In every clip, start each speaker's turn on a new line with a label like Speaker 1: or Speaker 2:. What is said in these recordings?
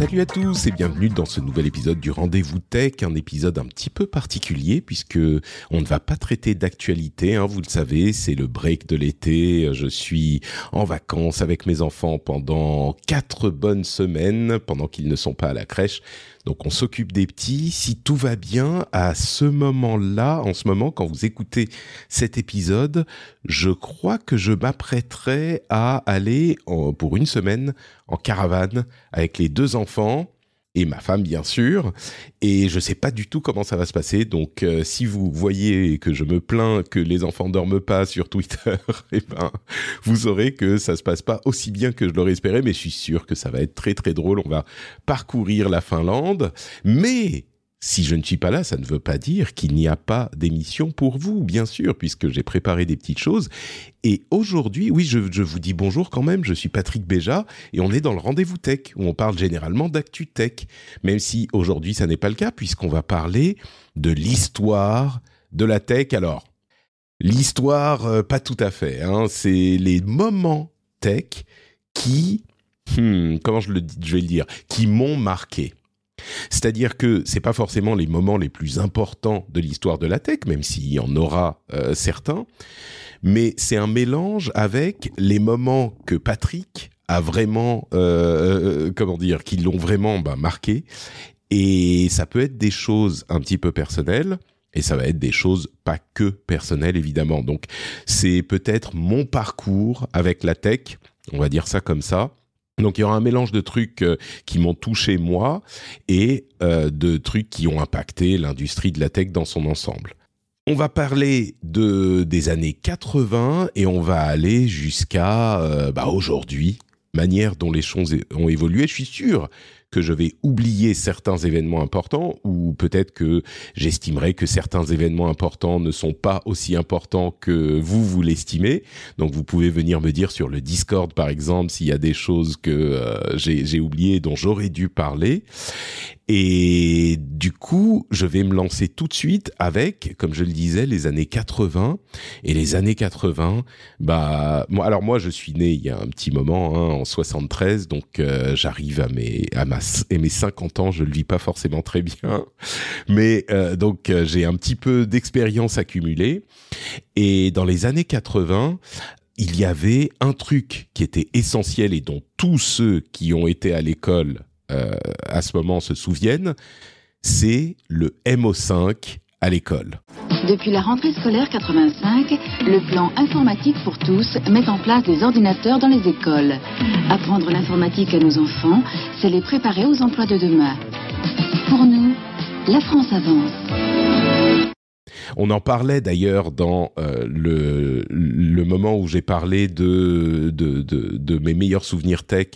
Speaker 1: Salut à tous et bienvenue dans ce nouvel épisode du Rendez-vous Tech, un épisode un petit peu particulier puisque on ne va pas traiter d'actualité, hein, vous le savez, c'est le break de l'été, je suis en vacances avec mes enfants pendant quatre bonnes semaines pendant qu'ils ne sont pas à la crèche. Donc on s'occupe des petits. Si tout va bien, à ce moment-là, en ce moment, quand vous écoutez cet épisode, je crois que je m'apprêterai à aller pour une semaine en caravane avec les deux enfants et ma femme bien sûr. Et je sais pas du tout comment ça va se passer. Donc euh, si vous voyez que je me plains que les enfants dorment pas sur Twitter et eh ben vous saurez que ça se passe pas aussi bien que je l'aurais espéré. Mais je suis sûr que ça va être très très drôle. On va parcourir la Finlande. Mais si je ne suis pas là, ça ne veut pas dire qu'il n'y a pas d'émission pour vous, bien sûr, puisque j'ai préparé des petites choses. Et aujourd'hui, oui, je, vous dis bonjour quand même, je suis Patrick Béja, et on est dans le rendez-vous tech, où on parle généralement d'actu tech, même si aujourd'hui ça n'est pas le cas, puisqu'on va parler de l'histoire de la tech. Alors, l'histoire, euh, pas tout à fait, hein, c'est les moments tech qui, hmm, comment je, le, je vais le dire, qui m'ont marqué. C'est-à-dire que c'est pas forcément les moments les plus importants de l'histoire de la tech, même s'il y en aura euh, certains, mais c'est un mélange avec les moments que Patrick a vraiment, euh, euh, comment dire, qui l'ont vraiment bah, marqué. Et ça peut être des choses un petit peu personnelles, et ça va être des choses pas que personnelles évidemment. Donc c'est peut-être mon parcours avec la tech, on va dire ça comme ça, donc il y aura un mélange de trucs euh, qui m'ont touché moi et euh, de trucs qui ont impacté l'industrie de la tech dans son ensemble. On va parler de des années 80 et on va aller jusqu'à euh, bah, aujourd'hui, manière dont les choses ont évolué. Je suis sûr que je vais oublier certains événements importants ou peut-être que j'estimerai que certains événements importants ne sont pas aussi importants que vous vous l'estimez. Donc vous pouvez venir me dire sur le Discord par exemple s'il y a des choses que euh, j'ai oubliées dont j'aurais dû parler. Et du coup, je vais me lancer tout de suite avec, comme je le disais, les années 80. Et les années 80, bah, moi, alors moi, je suis né il y a un petit moment, hein, en 73, donc euh, j'arrive à mes à ma et mes 50 ans, je le vis pas forcément très bien, mais euh, donc euh, j'ai un petit peu d'expérience accumulée. Et dans les années 80, il y avait un truc qui était essentiel et dont tous ceux qui ont été à l'école euh, à ce moment se souviennent, c'est le MO5 à l'école.
Speaker 2: Depuis la rentrée scolaire 85, le plan informatique pour tous met en place des ordinateurs dans les écoles. Apprendre l'informatique à nos enfants, c'est les préparer aux emplois de demain. Pour nous, la France avance.
Speaker 1: On en parlait d'ailleurs dans euh, le, le moment où j'ai parlé de, de, de, de, mes meilleurs souvenirs tech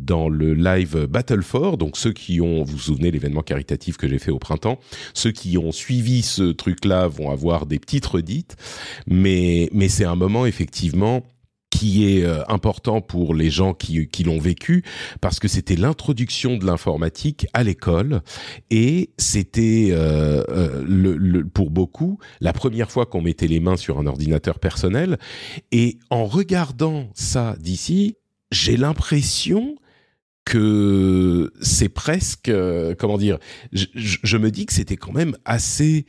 Speaker 1: dans le live Battle for. Donc ceux qui ont, vous vous souvenez l'événement caritatif que j'ai fait au printemps, ceux qui ont suivi ce truc-là vont avoir des petites redites, mais mais c'est un moment effectivement qui est euh, important pour les gens qui, qui l'ont vécu parce que c'était l'introduction de l'informatique à l'école et c'était euh, euh, le, pour beaucoup la première fois qu'on mettait les mains sur un ordinateur personnel et en regardant ça d'ici j'ai l'impression que c'est presque, euh, comment dire, je, je, me dis que c'était quand même assez,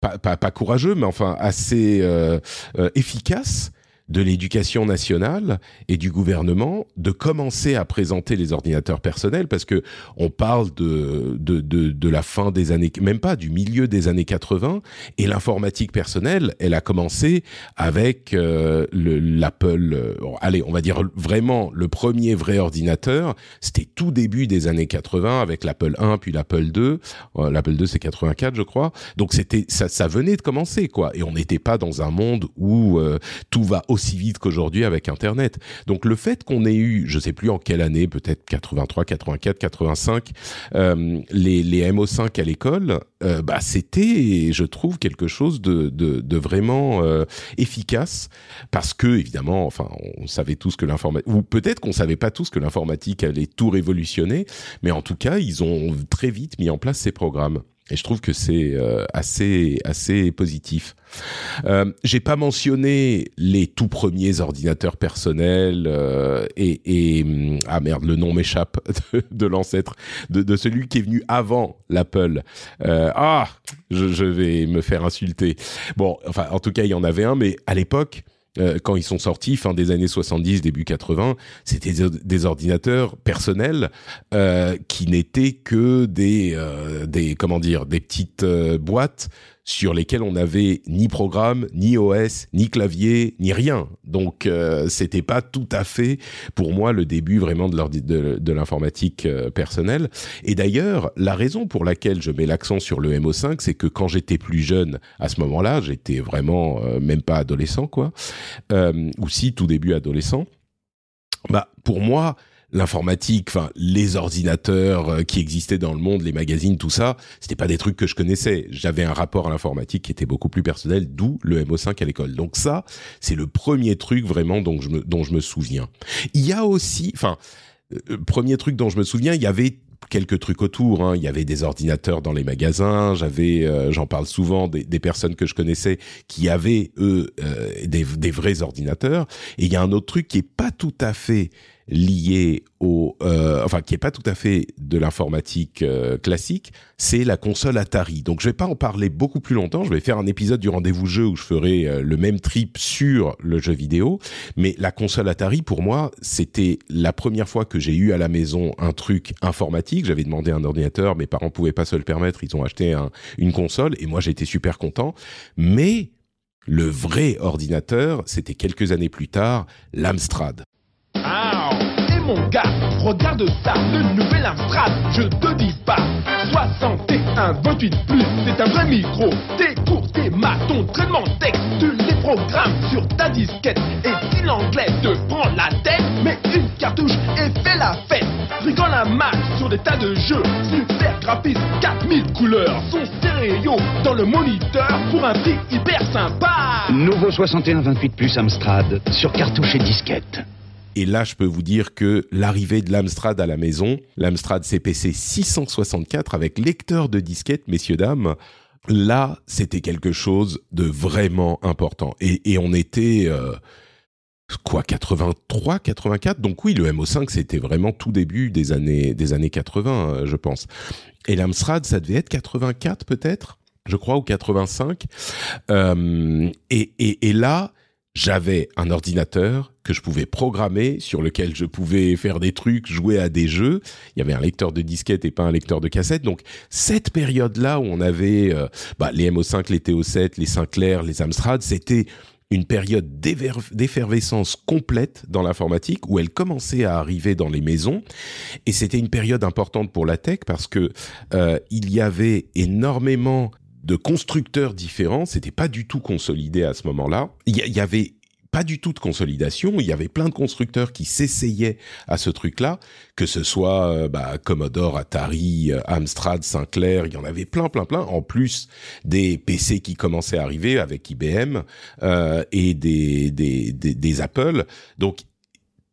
Speaker 1: pas, pas, pas, courageux, mais enfin assez euh, euh, efficace de l'éducation nationale et du gouvernement de commencer à présenter les ordinateurs personnels parce que on parle de de, de, de la fin des années même pas du milieu des années 80 et l'informatique personnelle elle a commencé avec euh, l'Apple euh, allez on va dire vraiment le premier vrai ordinateur c'était tout début des années 80 avec l'Apple 1 puis l'Apple 2 euh, l'Apple 2 c'est 84 je crois. Donc c'était ça ça venait de commencer quoi. Et on n'était pas dans un monde où euh, tout va aussi vite qu'aujourd'hui avec Internet. Donc le fait qu'on ait eu, je sais plus en quelle année, peut-être 83, 84, 85, euh, les, les MO5 à l'école, euh, bah c'était, je trouve, quelque chose de, de, vraiment euh, efficace parce que évidemment, enfin, on savait tous que l'informatique, ou peut-être qu'on savait pas tous que l'informatique allait tout révolutionner, mais en tout cas, ils ont très vite mis en place ces programmes. Et je trouve que c'est euh, assez assez positif. Euh, J'ai pas mentionné les tout premiers ordinateurs personnels euh, et, et, hum, ah merde le nom m'échappe de, de l'ancêtre de, de, celui qui est venu avant l'Apple. Euh, ah je, je, vais me faire insulter. Bon enfin en tout cas il y en avait un mais à l'époque euh, quand ils sont sortis, fin des années 70, début 80, c'était des ordinateurs personnels euh, qui n'étaient que des, euh, des comment dire, des petites euh, boîtes sur lesquelles on n'avait ni programme, ni OS, ni clavier, ni rien. Donc euh, c'était pas tout à fait pour moi le début vraiment de l'informatique euh, personnelle. Et d'ailleurs, la raison pour laquelle je mets l'accent sur le MO5, c'est que quand j'étais plus jeune, à ce moment-là, j'étais vraiment euh, même pas adolescent quoi, euh, ou si tout début adolescent. Bah pour moi, l'informatique, enfin les ordinateurs euh, qui existaient dans le monde, les magazines, tout ça, c'était pas des trucs que je connaissais. J'avais un rapport à l'informatique qui était beaucoup plus personnel, d'où le MO5 à l'école. Donc ça, c'est le premier truc vraiment dont je me dont je me souviens. Il y a aussi, enfin, euh, premier truc dont je me souviens, il y avait quelques trucs autour. Hein. Il y avait des ordinateurs dans les magasins. J'avais, euh, j'en parle souvent, des, des, personnes que je connaissais qui avaient eux euh, des, des, vrais ordinateurs. Et il y a un autre truc qui est pas tout à fait lié au, euh, enfin qui est pas tout à fait de l'informatique euh, classique, c'est la console Atari. Donc je vais pas en parler beaucoup plus longtemps. Je vais faire un épisode du rendez-vous jeu où je ferai euh, le même trip sur le jeu vidéo. Mais la console Atari pour moi, c'était la première fois que j'ai eu à la maison un truc informatique. J'avais demandé un ordinateur, mes parents pouvaient pas se le permettre, ils ont acheté un, une console et moi j'étais super content. Mais le vrai ordinateur, c'était quelques années plus tard, l'Amstrad.
Speaker 3: Mon gars, regarde ça, le nouvel Amstrad, je te dis pas. 61 28 plus, c'est un vrai micro. Tes cours, tes maths, ton traitement texte, tu les programmes sur ta disquette. Et si l'anglais te prend la tête, mets une cartouche et fais la fête. Rigole un max sur des tas de jeux, super graphisme, 4000 couleurs, son stéréo dans le moniteur pour un prix hyper sympa.
Speaker 4: Nouveau 61 28 plus Amstrad sur cartouche et disquette.
Speaker 1: Et là, je peux vous dire que l'arrivée de l'Amstrad à la maison, l'Amstrad CPC 664 avec lecteur de disquette, messieurs, dames, là, c'était quelque chose de vraiment important. Et, on était... Euh, quoi 83 84 donc oui le MO5 c'était vraiment tout début des années des années 80 euh, je pense. Et l'Amstrad ça devait être 84 peut-être? Je crois ou 85 euh, et là j'avais un ordinateur que je pouvais programmer, sur lequel je pouvais faire des trucs, jouer à des jeux. Il y avait un lecteur de disquette et pas un lecteur de cassette. Donc cette période-là où on avait euh, bah, les MO5, les TO7, les Sinclair, les Amstrad, c'était une période d'effervescence complète dans l'informatique où elle commençait à arriver dans les maisons et c'était une période importante pour la tech parce que euh, il y avait énormément de constructeurs différents. C'était pas du tout consolidé à ce moment-là. Il y, avait pas du tout de consolidation. Il y avait plein de constructeurs qui s'essayaient à ce truc-là, que ce soit euh, bah, Commodore, Atari, euh, Amstrad, Sinclair. Il y en avait plein, plein, plein. En plus des PC qui commençaient à arriver avec IBM euh, et des, des, des, des Apple. Donc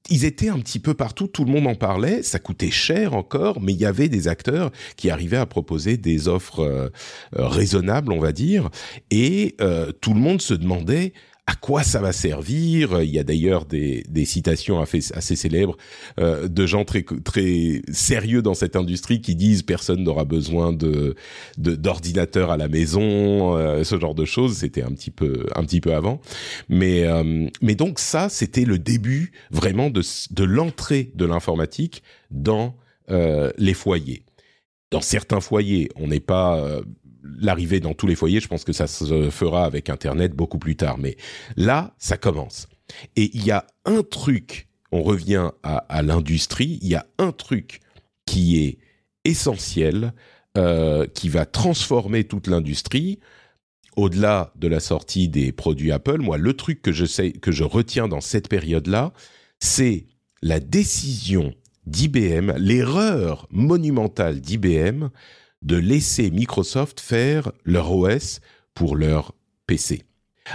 Speaker 1: ils étaient un petit peu partout, tout le monde en parlait, ça coûtait cher encore, mais il y avait des acteurs qui arrivaient à proposer des offres euh, euh, raisonnables, on va dire, et euh, tout le monde se demandait à quoi ça va servir Il y a d'ailleurs des, des citations assez, célèbres euh, de gens très très sérieux dans cette industrie qui disent personne n'aura besoin de d'ordinateur à la maison, euh, ce genre de choses. C'était un petit peu un petit peu avant, mais euh, mais donc ça c'était le début vraiment de de l'entrée de l'informatique dans euh, les foyers. Dans certains foyers, on n'est pas l'arrivée dans tous les foyers, je pense que ça se fera avec Internet beaucoup plus tard. Mais là, ça commence. Et il y a un truc, on revient à, l'industrie, il y a un truc qui est essentiel, euh, qui va transformer toute l'industrie. Au-delà de la sortie des produits Apple, moi, le truc que je sais, que je retiens dans cette période-là, c'est la décision d'IBM, l'erreur monumentale d'IBM de laisser Microsoft faire leur OS pour leur PC.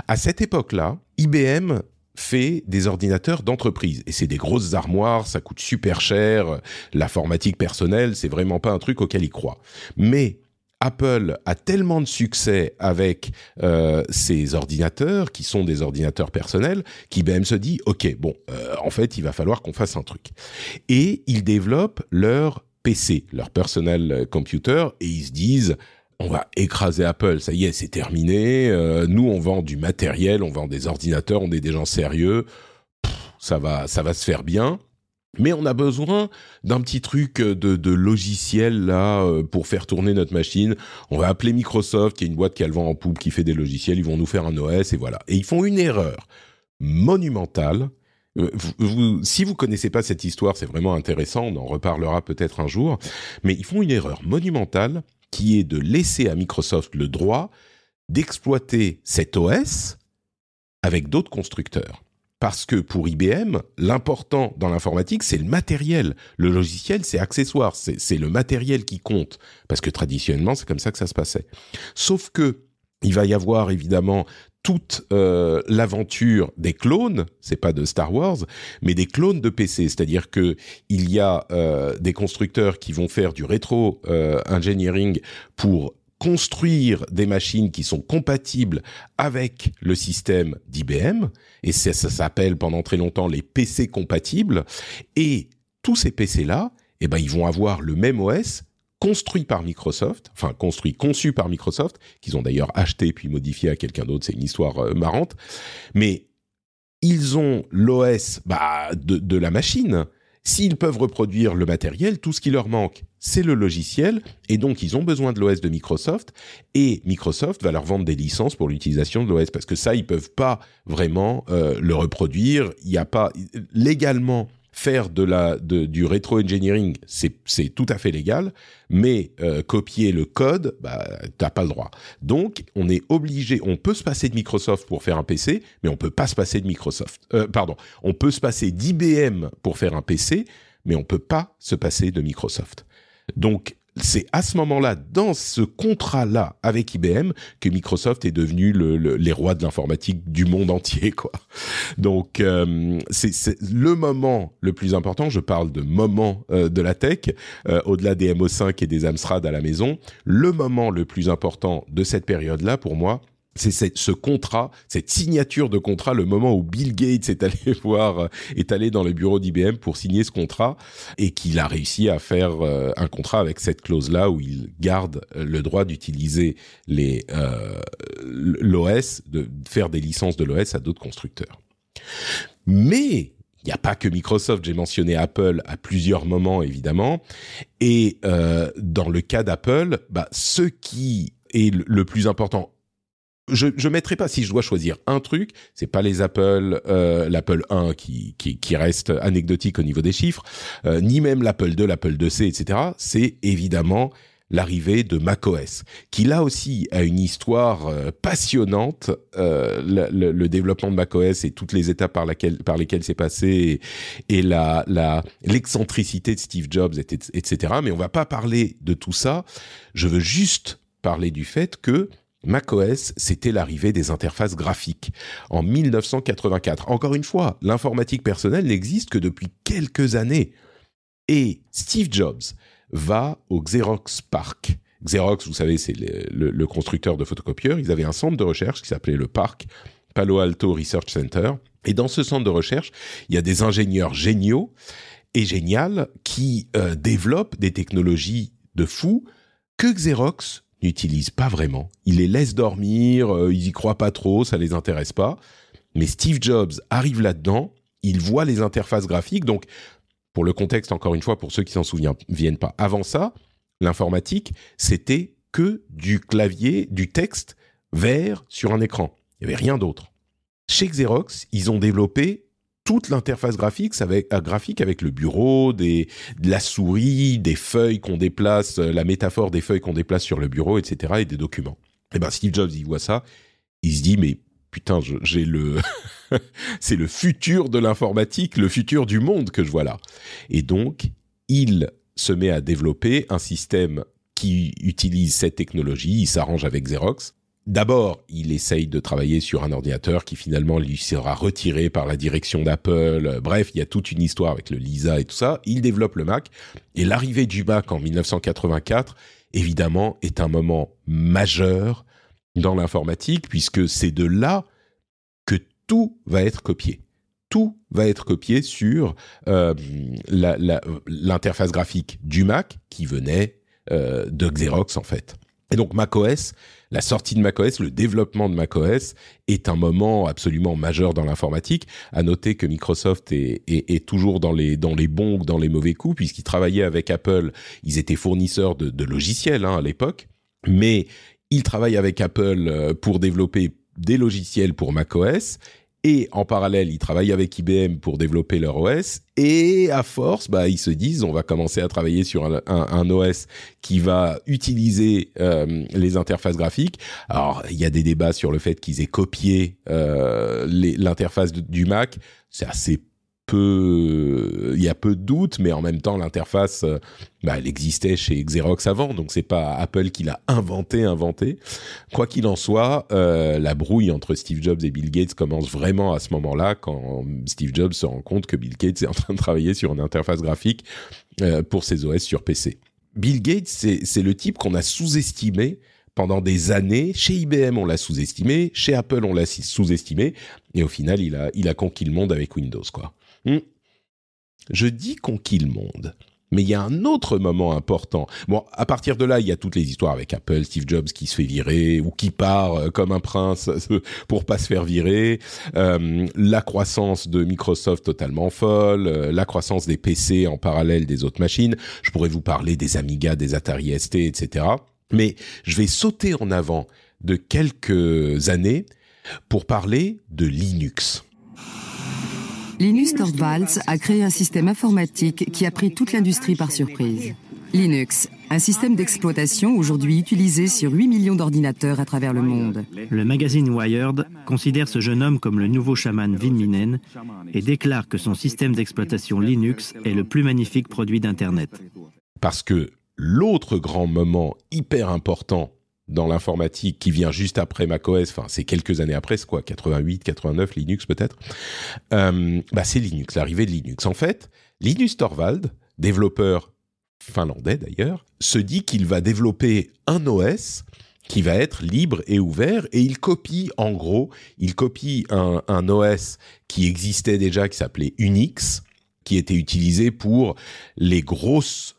Speaker 1: À cette époque-là, IBM fait des ordinateurs d'entreprise et c'est des grosses armoires, ça coûte super cher, l'informatique personnelle, c'est vraiment pas un truc auquel ils croient. Mais Apple a tellement de succès avec euh, ces ordinateurs qui sont des ordinateurs personnels qu'IBM se dit ok bon euh, en fait il va falloir qu'on fasse un truc et ils développent leur PC, leur personnel computer, et ils se disent on va écraser Apple, ça y est, c'est terminé. Euh, nous, on vend du matériel, on vend des ordinateurs, on est des gens sérieux. ça va, ça va se faire bien. Mais on a besoin d'un petit truc de, de, logiciel là euh, pour faire tourner notre machine. On va appeler Microsoft, qui est une boîte qui a le vent en poupe, qui fait des logiciels. Ils vont nous faire un OS et voilà. Et ils font une erreur monumentale euh, vous, si vous connaissez pas cette histoire, c'est vraiment intéressant. On en reparlera peut-être un jour. Mais ils font une erreur monumentale qui est de laisser à Microsoft le droit d'exploiter cet OS avec d'autres constructeurs. Parce que pour IBM, l'important dans l'informatique, c'est le matériel. Le logiciel, c'est accessoire. C'est le matériel qui compte. Parce que traditionnellement, c'est comme ça que ça se passait. Sauf que il va y avoir évidemment toute euh, l'aventure des clones, c'est pas de Star Wars, mais des clones de PC, c'est-à-dire que il y a euh, des constructeurs qui vont faire du rétro euh, engineering pour construire des machines qui sont compatibles avec le système d'IBM, et ça, ça s'appelle pendant très longtemps les PC compatibles, et tous ces PC-là, eh ben, ils vont avoir le même OS, construit par Microsoft, enfin construit, conçu par Microsoft, qu'ils ont d'ailleurs acheté puis modifié à quelqu'un d'autre, c'est une histoire euh, marrante, mais ils ont l'OS bah, de, la machine. S'ils peuvent reproduire le matériel, tout ce qui leur manque, c'est le logiciel, et donc ils ont besoin de l'OS de Microsoft, et Microsoft va leur vendre des licences pour l'utilisation de l'OS, parce que ça, ils peuvent pas vraiment euh, le reproduire. Il n'y a pas légalement faire de la de, du rétro engineering, c'est tout à fait légal, mais euh, copier le code, bah t'as pas le droit. Donc on est obligé, on peut se passer de Microsoft pour faire un PC, mais on peut pas se passer de Microsoft. Euh, pardon, on peut se passer d'IBM pour faire un PC, mais on peut pas se passer de Microsoft. Donc c'est à ce moment-là, dans ce contrat-là avec IBM, que Microsoft est devenu le, les rois de l'informatique du monde entier, quoi. Donc, euh, c'est le moment le plus important. Je parle de moment euh, de la tech, euh, au-delà des MO5 et des Amstrad à la maison. Le moment le plus important de cette période-là, pour moi, c'est ce contrat, cette signature de contrat, le moment où Bill Gates est allé voir, euh, est allé dans le bureau d'IBM pour signer ce contrat et qu'il a réussi à faire euh, un contrat avec cette clause-là où il garde euh, le droit d'utiliser les l'OS, de faire des licences de l'OS à d'autres constructeurs. Mais il n'y a pas que Microsoft, j'ai mentionné Apple à plusieurs moments évidemment, et dans le cas d'Apple, bah, ce qui est le plus important je je mettrai pas si je dois choisir un truc, c'est pas les Apple, euh, l'Apple 1 qui, qui, qui reste anecdotique au niveau des chiffres, euh, ni même l'Apple 2, l'Apple 2C, etc. C'est évidemment l'arrivée de macOS, qui là aussi a une histoire euh, passionnante. Euh, le, le, développement de macOS et toutes les étapes par, laquelle, par lesquelles c'est passé, et, la la l'excentricité de Steve Jobs, etc. Mais on va pas parler de tout ça. Je veux juste parler du fait que macOS, c'était l'arrivée des interfaces graphiques en 1984. Encore une fois, l'informatique personnelle n'existe que depuis quelques années. Et Steve Jobs va au Xerox Park. Xerox, vous savez, c'est le, constructeur de photocopieurs. Ils avaient un centre de recherche qui s'appelait le Park Palo Alto Research Center. Et dans ce centre de recherche, il y a des ingénieurs géniaux et géniales qui euh, développent des technologies de fou que Xerox n'utilise pas vraiment. Ils les laissent dormir, euh, ils y croient pas trop, ça les intéresse pas. Mais Steve Jobs arrive là-dedans, il voit les interfaces graphiques. Donc, pour le contexte, encore une fois, pour ceux qui s'en souviennent pas, avant ça, l'informatique, c'était que du clavier, du texte vert sur un écran. Il n'y avait rien d'autre. Chez Xerox, ils ont développé toute l'interface graphique avec, euh, graphique avec le bureau, des, de la souris, des feuilles qu'on déplace, euh, la métaphore des feuilles qu'on déplace sur le bureau, etc., et des documents. Et eh ben Steve Jobs, il voit ça, il se dit mais putain, j'ai le, c'est le futur de l'informatique, le futur du monde que je vois là. Et donc, il se met à développer un système qui utilise cette technologie, il s'arrange avec Xerox, D'abord, il essaye de travailler sur un ordinateur qui finalement lui sera retiré par la direction d'Apple. Bref, il y a toute une histoire avec le Lisa et tout ça. Il développe le Mac et l'arrivée du Mac en 1984, évidemment, est un moment majeur dans l'informatique puisque c'est de là que tout va être copié. Tout va être copié sur euh, l'interface graphique du Mac qui venait euh, de Xerox en fait. Et donc macOS, la sortie de macOS, le développement de macOS est un moment absolument majeur dans l'informatique. À noter que Microsoft est, toujours dans les bons ou dans les mauvais coups puisqu'ils travaillaient avec Apple, ils étaient fournisseurs de, logiciels hein, à l'époque, mais ils travaillent avec Apple euh, pour développer des logiciels pour macOS et en parallèle, ils travaillent avec IBM pour développer leur OS. Et à force, bah, ils se disent, on va commencer à travailler sur un, OS qui va utiliser euh, les interfaces graphiques. Alors, il y a des débats sur le fait qu'ils aient copié euh, l'interface du Mac. C'est assez peu, il y a peu de doutes, mais en même temps, l'interface, euh, bah, elle existait chez Xerox avant, donc c'est pas Apple qui l'a inventé, inventé. Quoi qu'il en soit, euh, la brouille entre Steve Jobs et Bill Gates commence vraiment à ce moment-là, quand Steve Jobs se rend compte que Bill Gates est en train de travailler sur une interface graphique euh, pour ses OS sur PC. Bill Gates, c'est le type qu'on a sous-estimé pendant des années. Chez IBM, on l'a sous-estimé. Chez Apple, on l'a sous-estimé. Et au final, il a, il a conquis le monde avec Windows, quoi. Hmm. Je dis conquis le monde. Mais il y a un autre moment important. Bon, à partir de là, il y a toutes les histoires avec Apple, Steve Jobs qui se fait virer ou qui part euh, comme un prince pour pas se faire virer, euh, la croissance de Microsoft totalement folle, euh, la croissance des PC en parallèle des autres machines. Je pourrais vous parler des Amiga, des Atari ST, etc. Mais je vais sauter en avant de quelques années pour parler de Linux.
Speaker 5: Linus Torvalds a créé un système informatique qui a pris toute l'industrie par surprise. Linux, un système d'exploitation aujourd'hui utilisé sur 8 millions d'ordinateurs à travers le monde.
Speaker 6: Le magazine Wired considère ce jeune homme comme le nouveau chaman Vin et déclare que son système d'exploitation Linux est le plus magnifique produit d'Internet.
Speaker 1: Parce que l'autre grand moment hyper important dans l'informatique qui vient juste après macOS, enfin c'est quelques années après, c'est quoi, 88, 89, Linux peut-être, euh, bah c'est Linux, l'arrivée de Linux. En fait, Linus Torvald, développeur finlandais d'ailleurs, se dit qu'il va développer un OS qui va être libre et ouvert et il copie en gros, il copie un, un OS qui existait déjà qui s'appelait Unix, qui était utilisé pour les grosses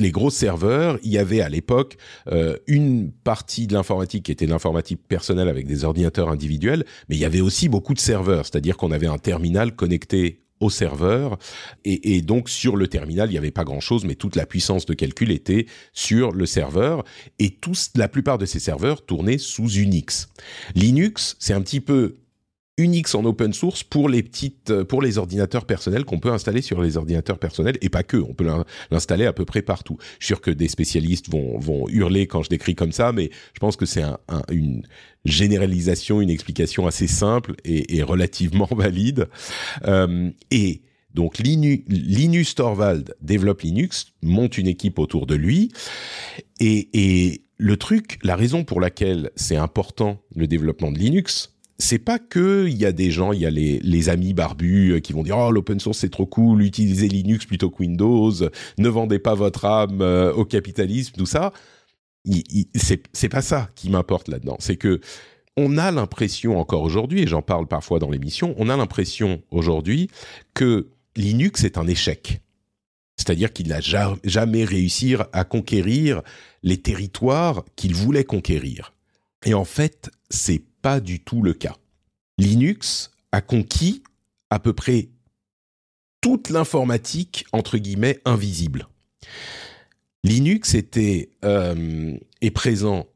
Speaker 1: les gros serveurs, il y avait à l'époque euh, une partie de l'informatique qui était l'informatique personnelle avec des ordinateurs individuels, mais il y avait aussi beaucoup de serveurs, c'est-à-dire qu'on avait un terminal connecté au serveur et, donc sur le terminal il n'y avait pas grand chose mais toute la puissance de calcul était sur le serveur et tous la plupart de ces serveurs tournaient sous Unix. Linux c'est un petit peu Unix en open source pour les petites, euh, pour les ordinateurs personnels qu'on peut installer sur les ordinateurs personnels et pas que, on peut l'installer à peu près partout. Je suis sûr que des spécialistes vont, vont hurler quand je décris comme ça, mais je pense que c'est un, une généralisation, une explication assez simple et, relativement valide. Euh, et donc Linus Torvald développe Linux, monte une équipe autour de lui, et le truc, la raison pour laquelle c'est important le développement de Linux, c'est pas que il y a des gens, il y a les, les amis barbus euh, qui vont dire oh l'open source c'est trop cool, utilisez Linux plutôt que Windows, ne vendez pas votre âme euh, au capitalisme, tout ça. C'est pas ça qui m'importe là-dedans. C'est que on a l'impression encore aujourd'hui, et j'en parle parfois dans l'émission, on a l'impression aujourd'hui que Linux est un échec. C'est-à-dire qu'il n'a jamais réussi à conquérir les territoires qu'il voulait conquérir. Et en fait, c'est pas du tout le cas. Linux a conquis à peu près toute l'informatique entre guillemets invisible. Linux était euh, est présent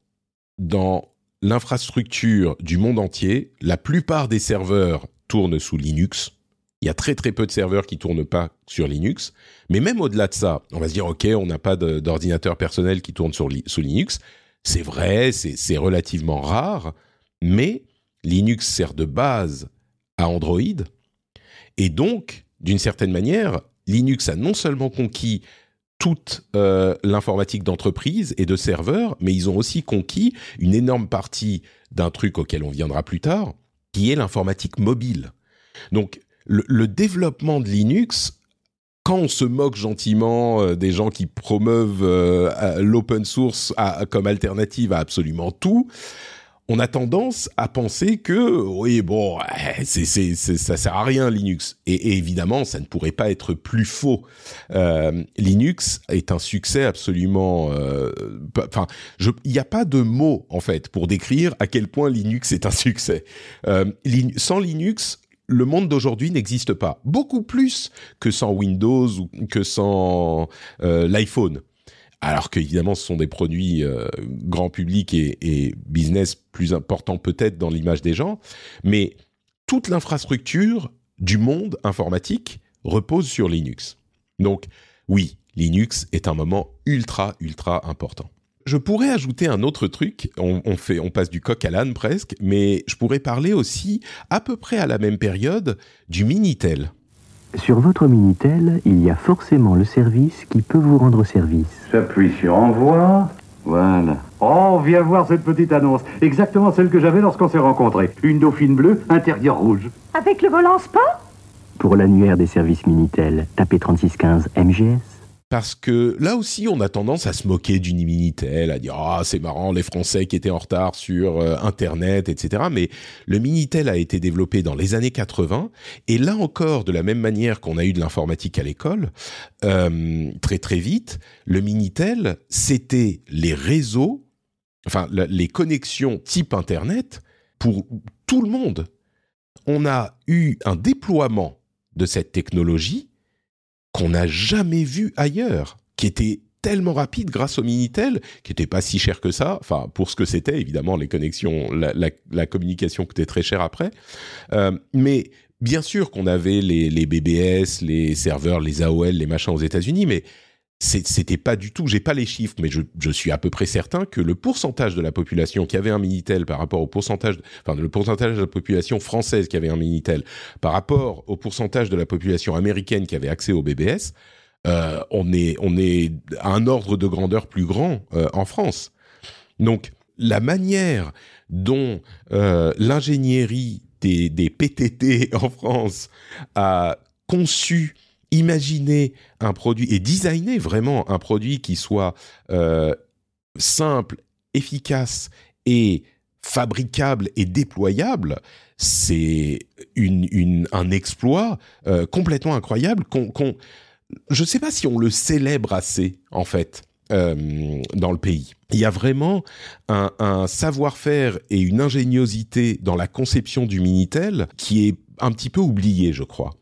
Speaker 1: dans l'infrastructure du monde entier. La plupart des serveurs tournent sous Linux. Il y a très très peu de serveurs qui tournent pas sur Linux. Mais même au-delà de ça, on va se dire, OK, on n'a pas d'ordinateur personnel qui tourne sur, sous Linux. C'est vrai, c'est relativement rare, mais Linux sert de base à Android. Et donc, d'une certaine manière, Linux a non seulement conquis toute euh, l'informatique d'entreprise et de serveurs, mais ils ont aussi conquis une énorme partie d'un truc auquel on viendra plus tard, qui est l'informatique mobile. Donc, le, développement de Linux, quand on se moque gentiment euh, des gens qui promeuvent euh, l'open source comme alternative à absolument tout, on a tendance à penser que oui bon c'est ça sert à rien Linux. Et, évidemment ça ne pourrait pas être plus faux. Euh, Linux est un succès absolument euh, enfin il n'y a pas de mots en fait pour décrire à quel point Linux est un succès. Euh, sans Linux le monde d'aujourd'hui n'existe pas. Beaucoup plus que sans Windows ou que sans l'iPhone alors qu'évidemment ce sont des produits euh, grand public et, business plus importants peut-être dans l'image des gens, mais toute l'infrastructure du monde informatique repose sur Linux. Donc oui, Linux est un moment ultra ultra important. Je pourrais ajouter un autre truc, on, fait, on passe du coq à l'âne presque, mais je pourrais parler aussi à peu près à la même période du Minitel.
Speaker 7: Sur votre Minitel, il y a forcément le service qui peut vous rendre service.
Speaker 8: J'appuie sur Envoi. Voilà.
Speaker 9: Oh, viens voir cette petite annonce. Exactement celle que j'avais lorsqu'on s'est rencontrés. Une dauphine bleue, intérieur rouge.
Speaker 10: Avec le volant sport
Speaker 7: Pour l'annuaire des services Minitel, tapez 3615 MGS
Speaker 1: parce que là aussi on a tendance à se moquer du Minitel, à dire ah c'est marrant les Français qui étaient en retard sur euh, Internet, etc. Mais le Minitel a été développé dans les années 80 et là encore de la même manière qu'on a eu de l'informatique à l'école, euh, très très vite, le Minitel c'était les réseaux, enfin les connexions type Internet pour tout le monde. On a eu un déploiement de cette technologie qu'on n'a jamais vu ailleurs, qui était tellement rapide grâce au Minitel, qui n'était pas si cher que ça, enfin pour ce que c'était, évidemment les connexions, la, communication coûtait très cher après, euh, mais bien sûr qu'on avait les, les, BBS, les serveurs, les AOL, les machins aux États-Unis, mais c'était pas du tout, j'ai pas les chiffres, mais je, suis à peu près certain que le pourcentage de la population qui avait un Minitel par rapport au pourcentage, enfin le pourcentage de la population française qui avait un Minitel par rapport au pourcentage de la population américaine qui avait accès au BBS, euh, on est on est à un ordre de grandeur plus grand euh, en France. Donc la manière dont euh, l'ingénierie des, des PTT en France a conçu imaginer un produit et designer vraiment un produit qui soit euh, simple, efficace et fabricable et déployable, c'est une, un exploit euh, complètement incroyable qu'on, je ne sais pas si on le célèbre assez en fait euh, dans le pays. Il y a vraiment un, un savoir-faire et une ingéniosité dans la conception du Minitel qui est un petit peu oublié, je crois.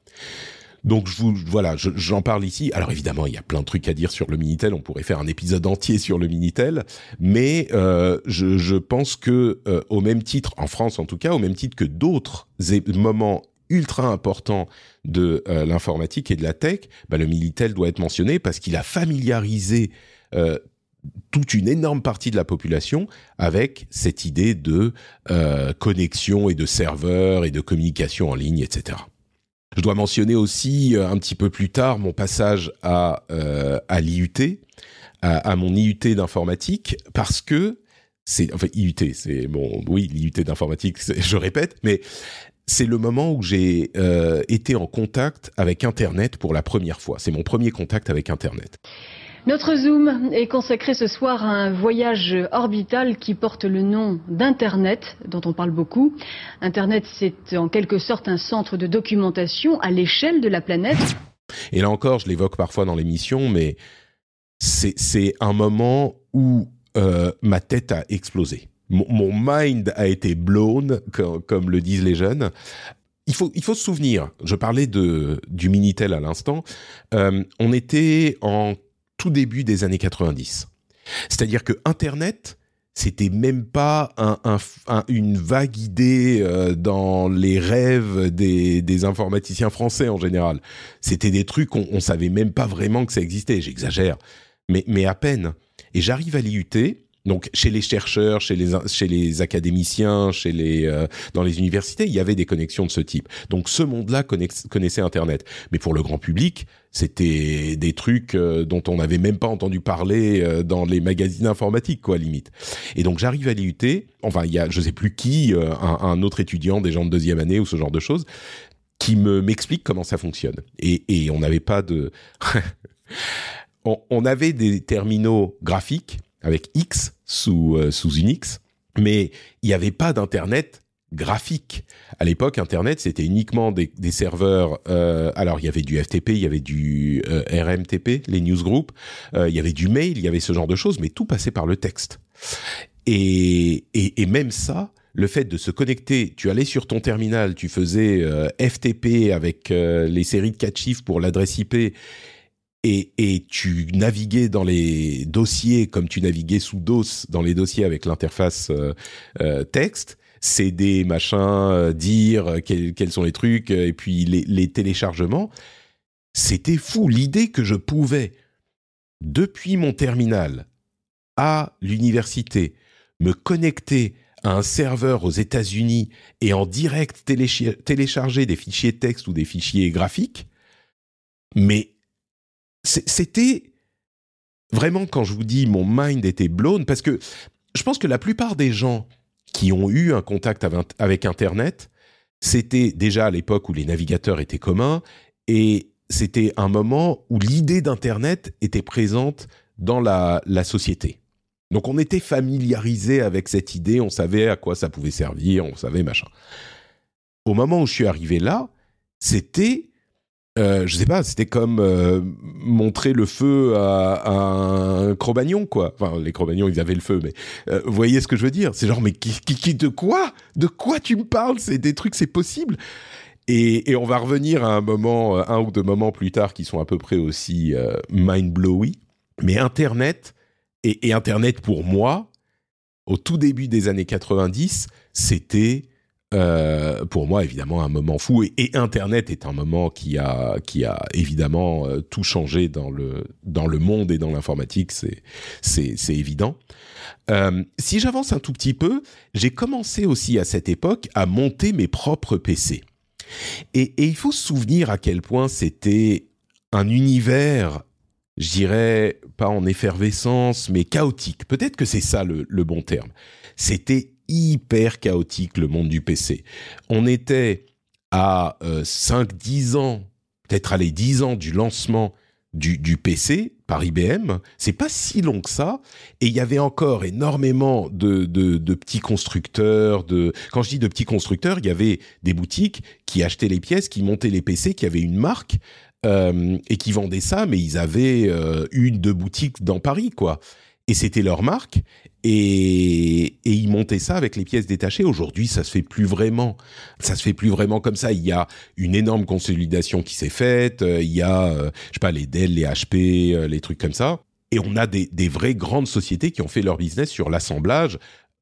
Speaker 1: Donc je vous voilà, j'en parle ici. Alors évidemment, il y a plein de trucs à dire sur le Minitel. On pourrait faire un épisode entier sur le Minitel, mais euh, je, je, pense que euh, au même titre, en France en tout cas, au même titre que d'autres moments ultra importants de euh, l'informatique et de la tech, bah, le Minitel doit être mentionné parce qu'il a familiarisé euh, toute une énorme partie de la population avec cette idée de euh, connexion et de serveurs et de communication en ligne, etc. Je dois mentionner aussi euh, un petit peu plus tard mon passage à, euh, à l'IUT, à, mon IUT d'informatique, parce que c'est enfin IUT, c'est bon, oui, l'IUT d'informatique, je répète, mais c'est le moment où j'ai euh, été en contact avec Internet pour la première fois. C'est mon premier contact avec Internet.
Speaker 10: Notre Zoom est consacré ce soir à un voyage orbital qui porte le nom d'Internet, dont on parle beaucoup. Internet, c'est en quelque sorte un centre de documentation à l'échelle de la planète.
Speaker 1: Et là encore, je l'évoque parfois dans l'émission, mais c'est un moment où euh, ma tête a explosé. Mon, mind a été blown, comme, le disent les jeunes. Il faut, se souvenir, je parlais du Minitel à l'instant, euh, on était en tout début des années 90. C'est-à-dire que Internet, c'était même pas une vague idée euh, dans les rêves des, informaticiens français en général. C'était des trucs qu'on on savait même pas vraiment que ça existait. J'exagère, mais, mais à peine. Et j'arrive à l'IUT, donc chez les chercheurs, chez les chez les académiciens, chez les euh, dans les universités, il y avait des connexions de ce type. Donc ce monde-là connaissait Internet. Mais pour le grand public, c'était des trucs euh, dont on n'avait même pas entendu parler euh, dans les magazines informatiques, quoi, limite. Et donc j'arrive à l'IUT. Enfin, il y a je sais plus qui, un, un, autre étudiant, des gens de deuxième année ou ce genre de choses, qui me m'explique comment ça fonctionne. Et, et on n'avait pas de on avait des terminaux graphiques avec X sous, euh, sous Unix, mais il n'y avait pas d'Internet graphique. À l'époque, Internet, c'était uniquement des, serveurs. Euh, alors, il y avait du FTP, il y avait du euh, RMTP, les newsgroups, il y avait du mail, il y avait ce genre de choses, mais tout passait par le texte. Et, et, et même ça, le fait de se connecter, tu allais sur ton terminal, tu faisais FTP avec les séries de 4 chiffres pour l'adresse IP, et, tu naviguais dans les dossiers comme tu naviguais sous DOS dans les dossiers avec l'interface euh, euh, texte, CD, machin, euh, dire quels, sont les trucs, et puis les, les téléchargements, c'était fou. L'idée que je pouvais, depuis mon terminal à l'université, me connecter à un serveur aux États-Unis et en direct télécharger des fichiers texte ou des fichiers graphiques, mais c'était vraiment quand je vous dis mon mind était blown parce que je pense que la plupart des gens qui ont eu un contact avec Internet, c'était déjà à l'époque où les navigateurs étaient communs et c'était un moment où l'idée d'Internet était présente dans la, la société. Donc on était familiarisé avec cette idée, on savait à quoi ça pouvait servir, on savait machin. Au moment où je suis arrivé là, c'était euh, je sais pas, c'était comme euh, montrer le feu à, un cro quoi. Enfin, les cro ils avaient le feu, mais euh, vous voyez ce que je veux dire? C'est genre, mais qui, qui, de quoi? De quoi tu me parles? C'est des trucs, c'est possible? Et, et, on va revenir à un moment, un ou deux moments plus tard, qui sont à peu près aussi mind blowing. Mais Internet et, et Internet pour moi, au tout début des années 90, c'était euh, pour moi, évidemment, un moment fou. Et, Internet est un moment qui a, qui a évidemment euh, tout changé dans le, dans le monde et dans l'informatique, c'est, c'est, c'est évident. Euh, si j'avance un tout petit peu, j'ai commencé aussi à cette époque à monter mes propres PC. Et, et il faut se souvenir à quel point c'était un univers je dirais pas en effervescence, mais chaotique. Peut-être que c'est ça le, le bon terme. C'était hyper chaotique le monde du PC. On était à 5-10 euh, ans, peut-être les 10 ans du lancement du, PC par IBM. C'est pas si long que ça. Et il y avait encore énormément de, petits constructeurs. De quand je dis de petits constructeurs, il y avait des boutiques qui achetaient les pièces, qui montaient les PC, qui avaient une marque euh, et qui vendaient ça, mais ils avaient euh, une, deux boutiques dans Paris, quoi et c'était leur marque et, ils montaient ça avec les pièces détachées. Aujourd'hui, ça se fait plus vraiment. Ça se fait plus vraiment comme ça. Il y a une énorme consolidation qui s'est faite. Euh, il y a, euh, je sais pas, les Dell, les HP, euh, les trucs comme ça. Et on a des, des vraies grandes sociétés qui ont fait leur business sur l'assemblage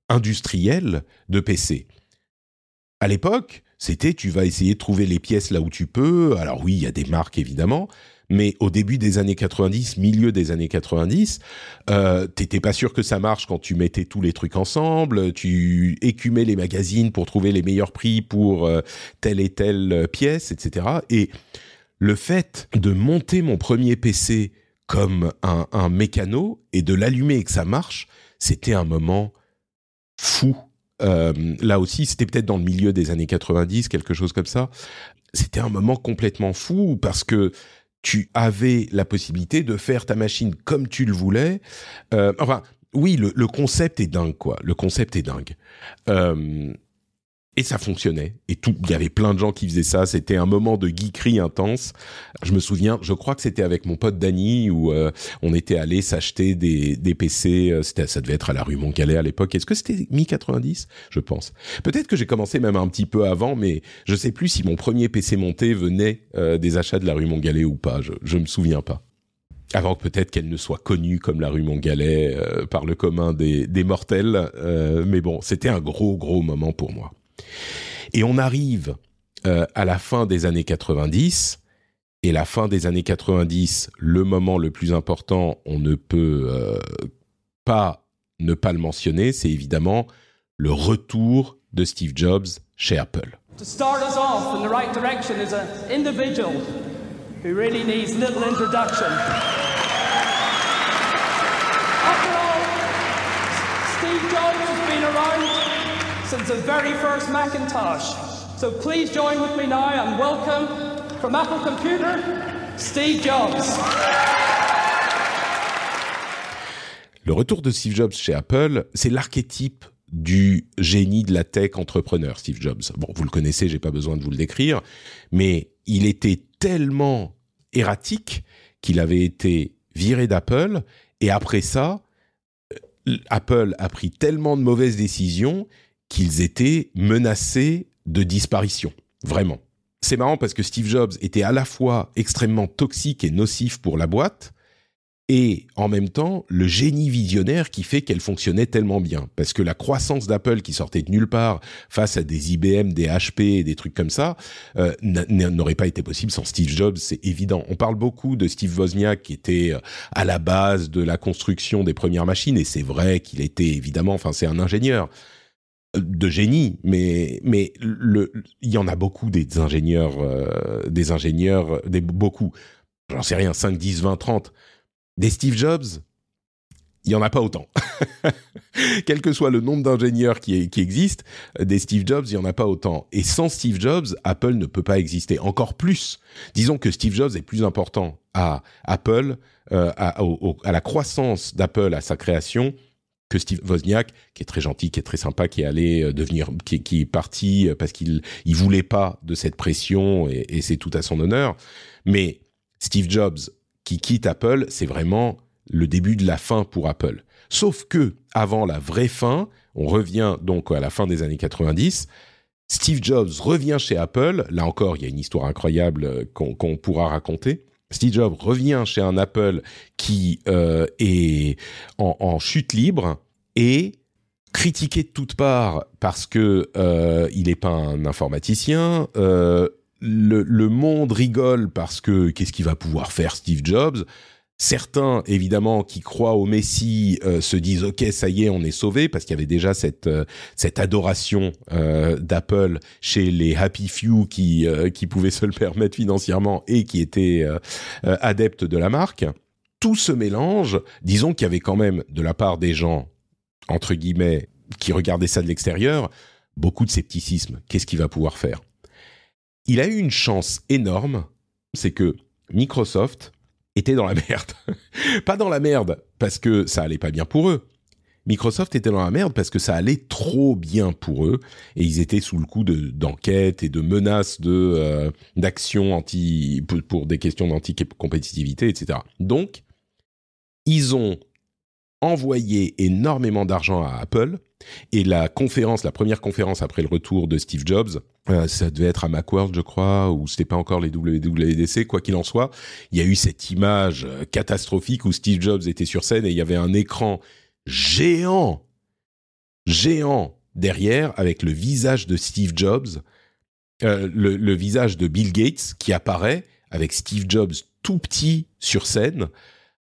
Speaker 1: industriel de PC. À l'époque, c'était tu vas essayer de trouver les pièces là où tu peux. Alors oui, il y a des marques évidemment, mais au début des années 90, milieu des années 90, euh, t'étais pas sûr que ça marche quand tu mettais tous les trucs ensemble, tu écumais les magazines pour trouver les meilleurs prix pour euh, telle et telle euh, pièce, etc. Et le fait de monter mon premier PC comme un, mécano et de l'allumer et que ça marche, c'était un moment fou. Là aussi, c'était peut-être dans le milieu des années 90, quelque chose comme ça. C'était un moment complètement fou parce que tu avais la possibilité de faire ta machine comme tu le voulais. Euh, enfin, oui, le, le, concept est dingue, quoi. Le concept est dingue. Euh, et ça fonctionnait. Et tout, il y avait plein de gens qui faisaient ça. C'était un moment de geekerie intense. Je me souviens, je crois que c'était avec mon pote Danny où euh, on était allé s'acheter des, des PC. Euh, c'était, ça devait être à la rue Montcalais à l'époque. Est-ce que c'était mi 90 Je pense. Peut-être que j'ai commencé même un petit peu avant, mais je sais plus si mon premier PC monté venait euh, des achats de la rue Montgalais ou pas. Je, je me souviens pas. Avant que peut-être qu'elle ne soit connue comme la rue Montgalais euh, par le commun des, des mortels. mais bon, c'était un gros gros moment pour moi. Et on arrive euh, à la fin des années 90, et la fin des années 90, le moment le plus important, on ne peut euh, pas ne pas le mentionner, c'est évidemment le retour de Steve Jobs chez Apple.
Speaker 11: To start us off in the right direction is an individual who really needs little introduction. After all, Steve Jobs has been around since the very first Macintosh. So please join with me now and welcome from Apple Computer, Steve Jobs.
Speaker 1: Le retour de Steve Jobs chez Apple, c'est l'archétype du génie de la tech entrepreneur, Steve Jobs. Bon, vous le connaissez, j'ai pas besoin de vous le décrire, mais il était tellement erratique qu'il avait été viré d'Apple et après ça, euh, Apple a pris tellement de mauvaises décisions qu'ils étaient menacés de disparition. Vraiment. C'est marrant parce que Steve Jobs était à la fois extrêmement toxique et nocif pour la boîte, et en même temps le génie visionnaire qui fait qu'elle fonctionnait tellement bien. Parce que la croissance d'Apple qui sortait de nulle part face à des IBM, des HP, des trucs comme ça, euh, n'aurait pas été possible sans Steve Jobs, c'est évident. On parle beaucoup de Steve Wozniak qui était euh, à la base de la construction des premières machines, et c'est vrai qu'il était évidemment, enfin c'est un ingénieur de génie, mais mais il y en a beaucoup des ingénieurs, euh, des ingénieurs, des beaucoup, j'en sais rien, 5, 10, 20, 30 des Steve Jobs, il y en a pas autant. Quel que soit le nombre d'ingénieurs qui, qui existent, des Steve Jobs, il y en a pas autant. Et sans Steve Jobs, Apple ne peut pas exister. Encore plus. Disons que Steve Jobs est plus important à Apple, euh, à, la croissance d'Apple, à sa création, que Steve Wozniak, qui est très gentil, qui est très sympa, qui est allé euh, devenir, qui, est parti parce qu'il il voulait pas de cette pression et, c'est tout à son honneur. Mais Steve Jobs qui quitte Apple, c'est vraiment le début de la fin pour Apple. Sauf que avant la vraie fin, on revient donc à la fin des années 90. Steve Jobs revient chez Apple. Là encore, il y a une histoire incroyable qu'on qu pourra raconter. Steve Jobs revient chez un Apple qui euh, est en, chute libre et critiqué de toutes parts parce que euh, il n'est pas un informaticien. Euh, le, monde rigole parce que qu'est-ce qu'il va pouvoir faire Steve Jobs? Certains, évidemment, qui croient au Messie, euh, se disent OK, ça y est, on est sauvé, parce qu'il y avait déjà cette euh, cette adoration euh, d'Apple chez les happy few qui euh, qui pouvaient se le permettre financièrement et qui étaient euh, adeptes de la marque. Tout se mélange. Disons qu'il y avait quand même de la part des gens entre guillemets qui regardaient ça de l'extérieur beaucoup de scepticisme. Qu'est-ce qu'il va pouvoir faire? Il a eu une chance énorme, c'est que Microsoft était dans la merde. pas dans la merde parce que ça allait pas bien pour eux. Microsoft était dans la merde parce que ça allait trop bien pour eux et ils étaient sous le coup de d'enquêtes et de menaces de euh, d'actions anti pour, des questions d'anti-compétitivité, etc. Donc ils ont envoyé énormément d'argent à Apple et la conférence, la première conférence après le retour de Steve Jobs, euh, ça devait être à Macworld, je crois, ou c'était pas encore les WWDC, quoi qu'il en soit. Il y a eu cette image euh, catastrophique où Steve Jobs était sur scène et il y avait un écran géant, géant derrière avec le visage de Steve Jobs, euh, le, le visage de Bill Gates qui apparaît avec Steve Jobs tout petit sur scène.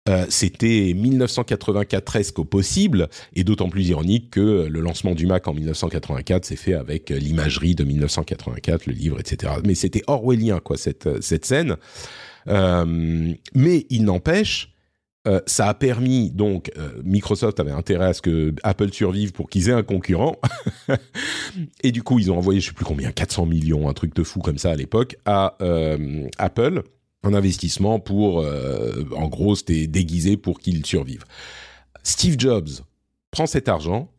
Speaker 1: Euh, c'était 1984 esque au possible, et d'autant plus ironique que le lancement du Mac en 1984 s'est fait avec l'imagerie de 1984, le livre, etc. Mais c'était orwellien, quoi, cette, cette scène. Euh, mais il n'empêche, euh, ça a permis donc Microsoft avait intérêt à ce que Apple survive pour qu'ils aient un concurrent et du coup ils ont envoyé je sais plus combien 400 millions un truc de fou comme ça à l'époque à Apple un investissement pour, euh, en gros, c'était déguisé pour qu'il survive. Steve Jobs prend cet argent,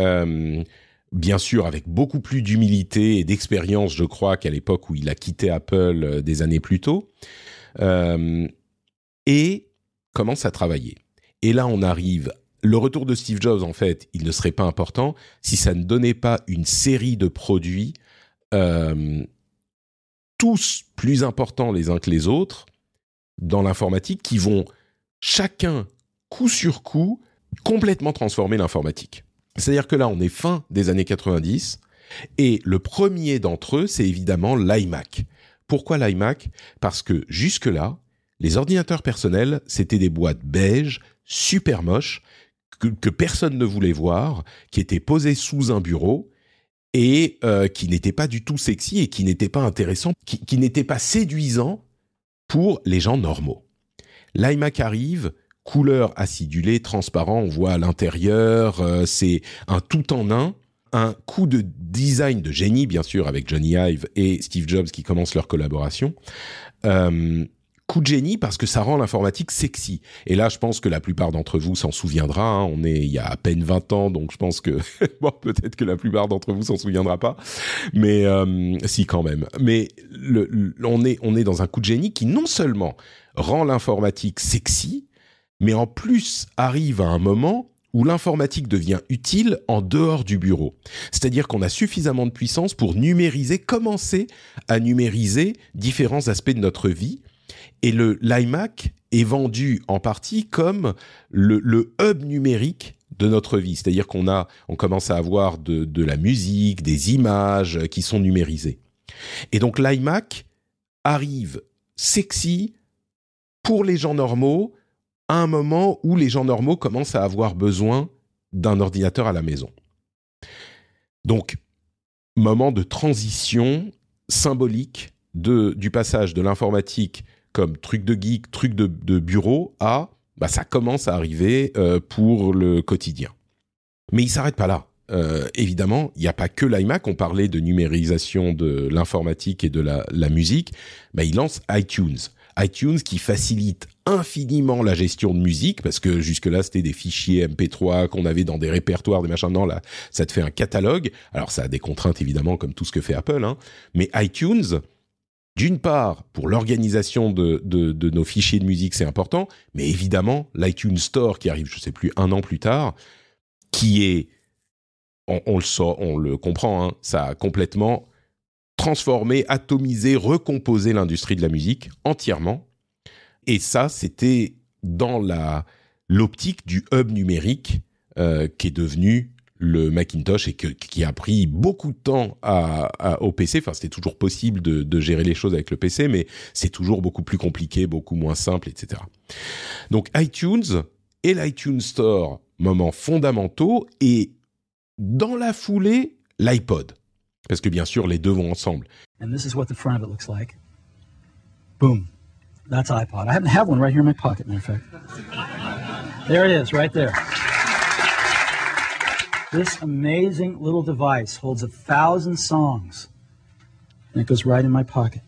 Speaker 1: euh, bien sûr avec beaucoup plus d'humilité et d'expérience, je crois, qu'à l'époque où il a quitté Apple euh, des années plus tôt, et commence à travailler. Et là, on arrive. Le retour de Steve Jobs, en fait, il ne serait pas important si ça ne donnait pas une série de produits, tous plus importants les uns que les autres, dans l'informatique, qui vont chacun, coup sur coup, complètement transformer l'informatique. C'est-à-dire que là, on est fin des années 90, et le premier d'entre eux, c'est évidemment l'iMac. Pourquoi l'iMac? Parce que jusque-là, les ordinateurs personnels, c'était des boîtes beige, super moches, que, que, personne ne voulait voir, qui étaient posées sous un bureau et euh, qui n'étaient pas du tout sexy et qui n'étaient pas intéressants, qui, qui n'étaient pas séduisants pour les gens normaux. L'iMac arrive, couleur acidulée, transparent, on voit à l'intérieur, euh, c'est un tout en un, un coup de design de génie, bien sûr, avec Johnny Ive et Steve Jobs qui commencent leur collaboration. Euh, coup de génie parce que ça rend l'informatique sexy. Et là, je pense que la plupart d'entre vous s'en souviendra. Hein. On est il y a à peine 20 ans, donc je pense que bon, peut-être que la plupart d'entre vous s'en souviendra pas, mais euh, si quand même. Mais on est on est dans un coup de génie qui non seulement rend l'informatique sexy, mais en plus arrive à un moment où l'informatique devient utile en dehors du bureau. C'est-à-dire qu'on a suffisamment de puissance pour numériser, commencer à numériser différents aspects de notre vie. Et le l'iMac est vendu en partie comme le, hub numérique de notre vie. C'est-à-dire qu'on a, on commence à avoir de, la musique, des images qui sont numérisées. Et donc l'iMac arrive sexy pour les gens normaux, à un moment où les gens normaux commencent à avoir besoin d'un ordinateur à la maison. Donc, moment de transition symbolique du passage de l'informatique comme truc de geek, truc de, bureau, à bah, ça commence à arriver euh, pour le quotidien. Mais il s'arrête pas là. Euh, évidemment, il n'y a pas que l'iMac. On parlait de numérisation de l'informatique et de la, la musique. Bah, il lance iTunes iTunes qui facilite infiniment la gestion de musique parce que jusque là c'était des fichiers MP3 qu'on avait dans des répertoires des machins non là ça te fait un catalogue alors ça a des contraintes évidemment comme tout ce que fait Apple hein, mais iTunes d'une part pour l'organisation de, nos fichiers de musique c'est important mais évidemment l'iTunes Store qui arrive je sais plus un an plus tard qui est on, le on le comprend hein, ça a complètement transformer, atomiser, recomposer l'industrie de la musique entièrement. Et ça, c'était dans l'optique du hub numérique euh, qui est devenu le Macintosh et qui a pris beaucoup de temps à, au PC. Enfin, c'était toujours possible de, gérer les choses avec le PC, mais c'est toujours beaucoup plus compliqué, beaucoup moins simple, etc. Donc iTunes et l'iTunes Store, moments fondamentaux, et dans la foulée, l'iPod. Parce que bien sûr, les deux vont ensemble.
Speaker 12: And this is what the front of it looks like. Boom. That's iPod. I have one right here in my pocket, matter fact. There it is, right there. This amazing little device holds a thousand songs. And it goes right in my pocket.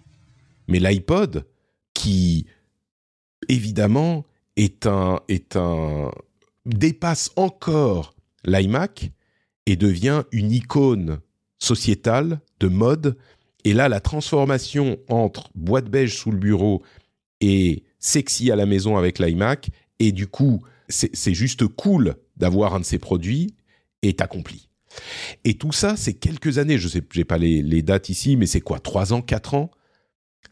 Speaker 1: Mais l'iPod, qui évidemment est un, est un, dépasse encore l'iMac et devient une icône sociétale, de mode. Et là, la transformation entre boîte beige sous le bureau et sexy à la maison avec l'iMac, et du coup, c'est juste cool d'avoir un de ces produits, est accompli. Et tout ça, c'est quelques années, je sais, j'ai pas les, dates ici, mais c'est quoi, trois ans, quatre ans?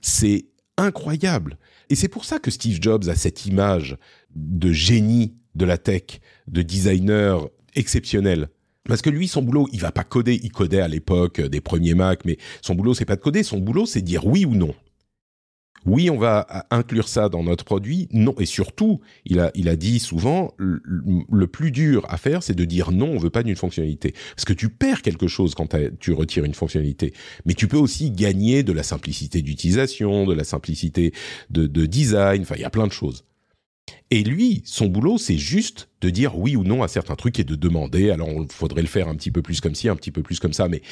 Speaker 1: C'est incroyable. Et c'est pour ça que Steve Jobs a cette image de génie de la tech, de designer exceptionnel. Parce que lui, son boulot, il va pas coder. Il codait à l'époque des premiers Mac, mais son boulot, c'est pas de coder. Son boulot, c'est dire oui ou non. Oui, on va inclure ça dans notre produit. Non, et surtout, il a, il a dit souvent, le, plus dur à faire, c'est de dire non, on veut pas d'une fonctionnalité. Parce que tu perds quelque chose quand tu retires une fonctionnalité. Mais tu peux aussi gagner de la simplicité d'utilisation, de la simplicité de, de design. Enfin, il y a plein de choses. Et lui, son boulot, c'est juste de dire oui ou non à certains trucs et de demander. Alors, il faudrait le faire un petit peu plus comme ci, un petit peu plus comme ça, mais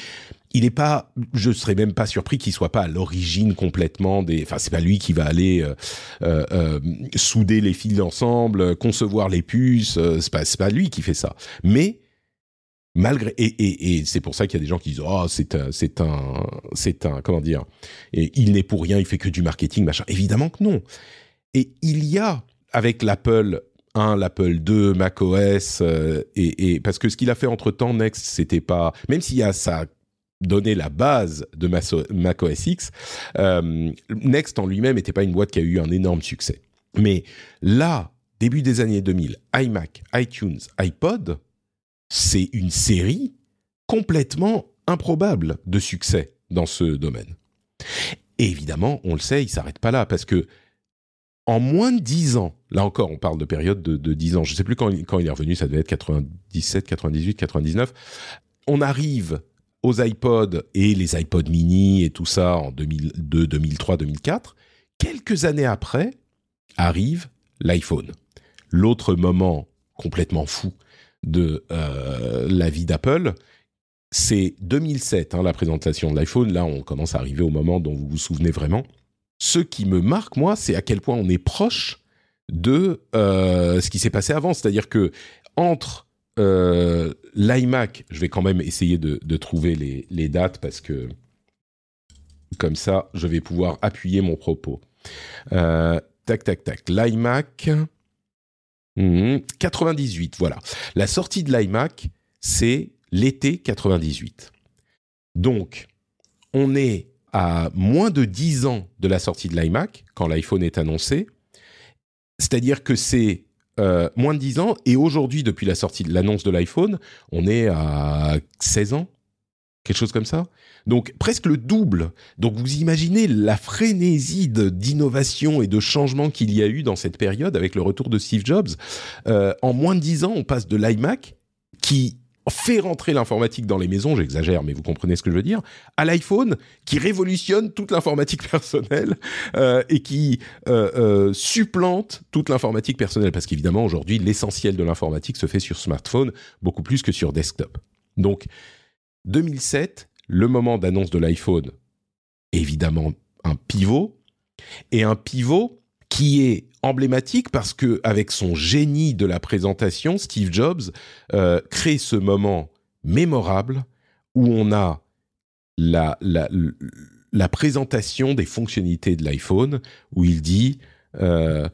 Speaker 1: il n'est pas. Je serais même pas surpris qu'il soit pas à l'origine complètement des. Enfin, c'est pas lui qui va aller euh, euh, euh souder les fils ensemble, concevoir les puces. Euh, c'est pas, pas lui qui fait ça. Mais malgré et, et, et c'est pour ça qu'il y a des gens qui disent oh c'est un c'est un c'est un comment dire et il n'est pour rien il fait que du marketing machin évidemment que non et il y a avec l'Apple 1, l'Apple 2, macOS, euh, et, et, parce que ce qu'il a fait entre temps, Next, c'était pas, même s'il y a ça donné la base de macOS X, euh, Next en lui-même n'était pas une boîte qui a eu un énorme succès. Mais là, début des années 2000, iMac, iTunes, iPod, c'est une série complètement improbable de succès dans ce domaine. Et évidemment, on le sait, il s'arrête pas là parce que en moins de 10 ans, là encore, on parle de période de, de 10 ans, je ne sais plus quand, quand, il est revenu, ça devait être 97, 98, 99, on arrive aux iPods et les iPod mini et tout ça en 2002, 2003, 2004. Quelques années après, arrive l'iPhone. L'autre moment complètement fou de euh, la vie d'Apple, c'est 2007, hein, la présentation de l'iPhone. Là, on commence à arriver au moment dont vous vous souvenez vraiment ce qui me marque, moi, c'est à quel point on est proche de euh, ce qui s'est passé avant. C'est-à-dire que entre euh, l'iMac, je vais quand même essayer de, trouver les, dates parce que comme ça, je vais pouvoir appuyer mon propos. Euh, tac, tac, tac. L'iMac, 98, hmm, voilà. La sortie de l'iMac, c'est l'été 98. Donc, on est à moins de 10 ans de la sortie de l'iMac, quand l'iPhone est annoncé. C'est-à-dire que c'est euh, moins de 10 ans, et aujourd'hui, depuis la sortie de l'annonce de l'iPhone, on est à 16 ans, quelque chose comme ça. Donc presque le double. Donc vous imaginez la frénésie d'innovation et de changement qu'il y a eu dans cette période avec le retour de Steve Jobs. Euh, en moins de 10 ans, on passe de l'iMac, qui fait rentrer l'informatique dans les maisons, j'exagère, mais vous comprenez ce que je veux dire, à l'iPhone qui révolutionne toute l'informatique personnelle euh, et qui euh, euh, supplante toute l'informatique personnelle, parce qu'évidemment aujourd'hui l'essentiel de l'informatique se fait sur smartphone beaucoup plus que sur desktop. Donc 2007, le moment d'annonce de l'iPhone, évidemment un pivot, et un pivot qui est emblématique parce que avec son génie de la présentation, Steve Jobs euh, crée ce moment mémorable où on a la, présentation des fonctionnalités de l'iPhone, où il dit euh,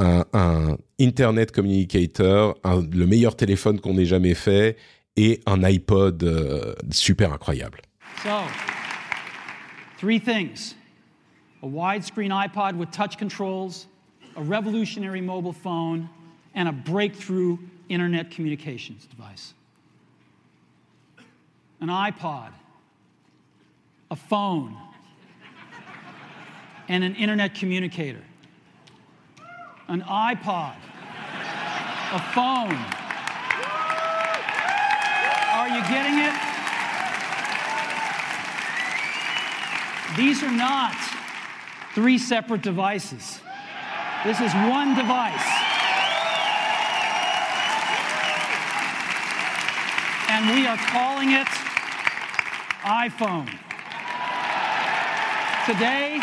Speaker 1: un, Internet Communicator, un, le meilleur téléphone qu'on ait jamais fait, et un iPod euh, super incroyable.
Speaker 13: So, three things. A widescreen iPod with touch controls, a revolutionary mobile phone, and a breakthrough internet communications device. An iPod, a phone, and an internet communicator. An iPod, a phone. Are you getting it? These are not three separate devices. This is one device. And we are calling it iPhone. Today,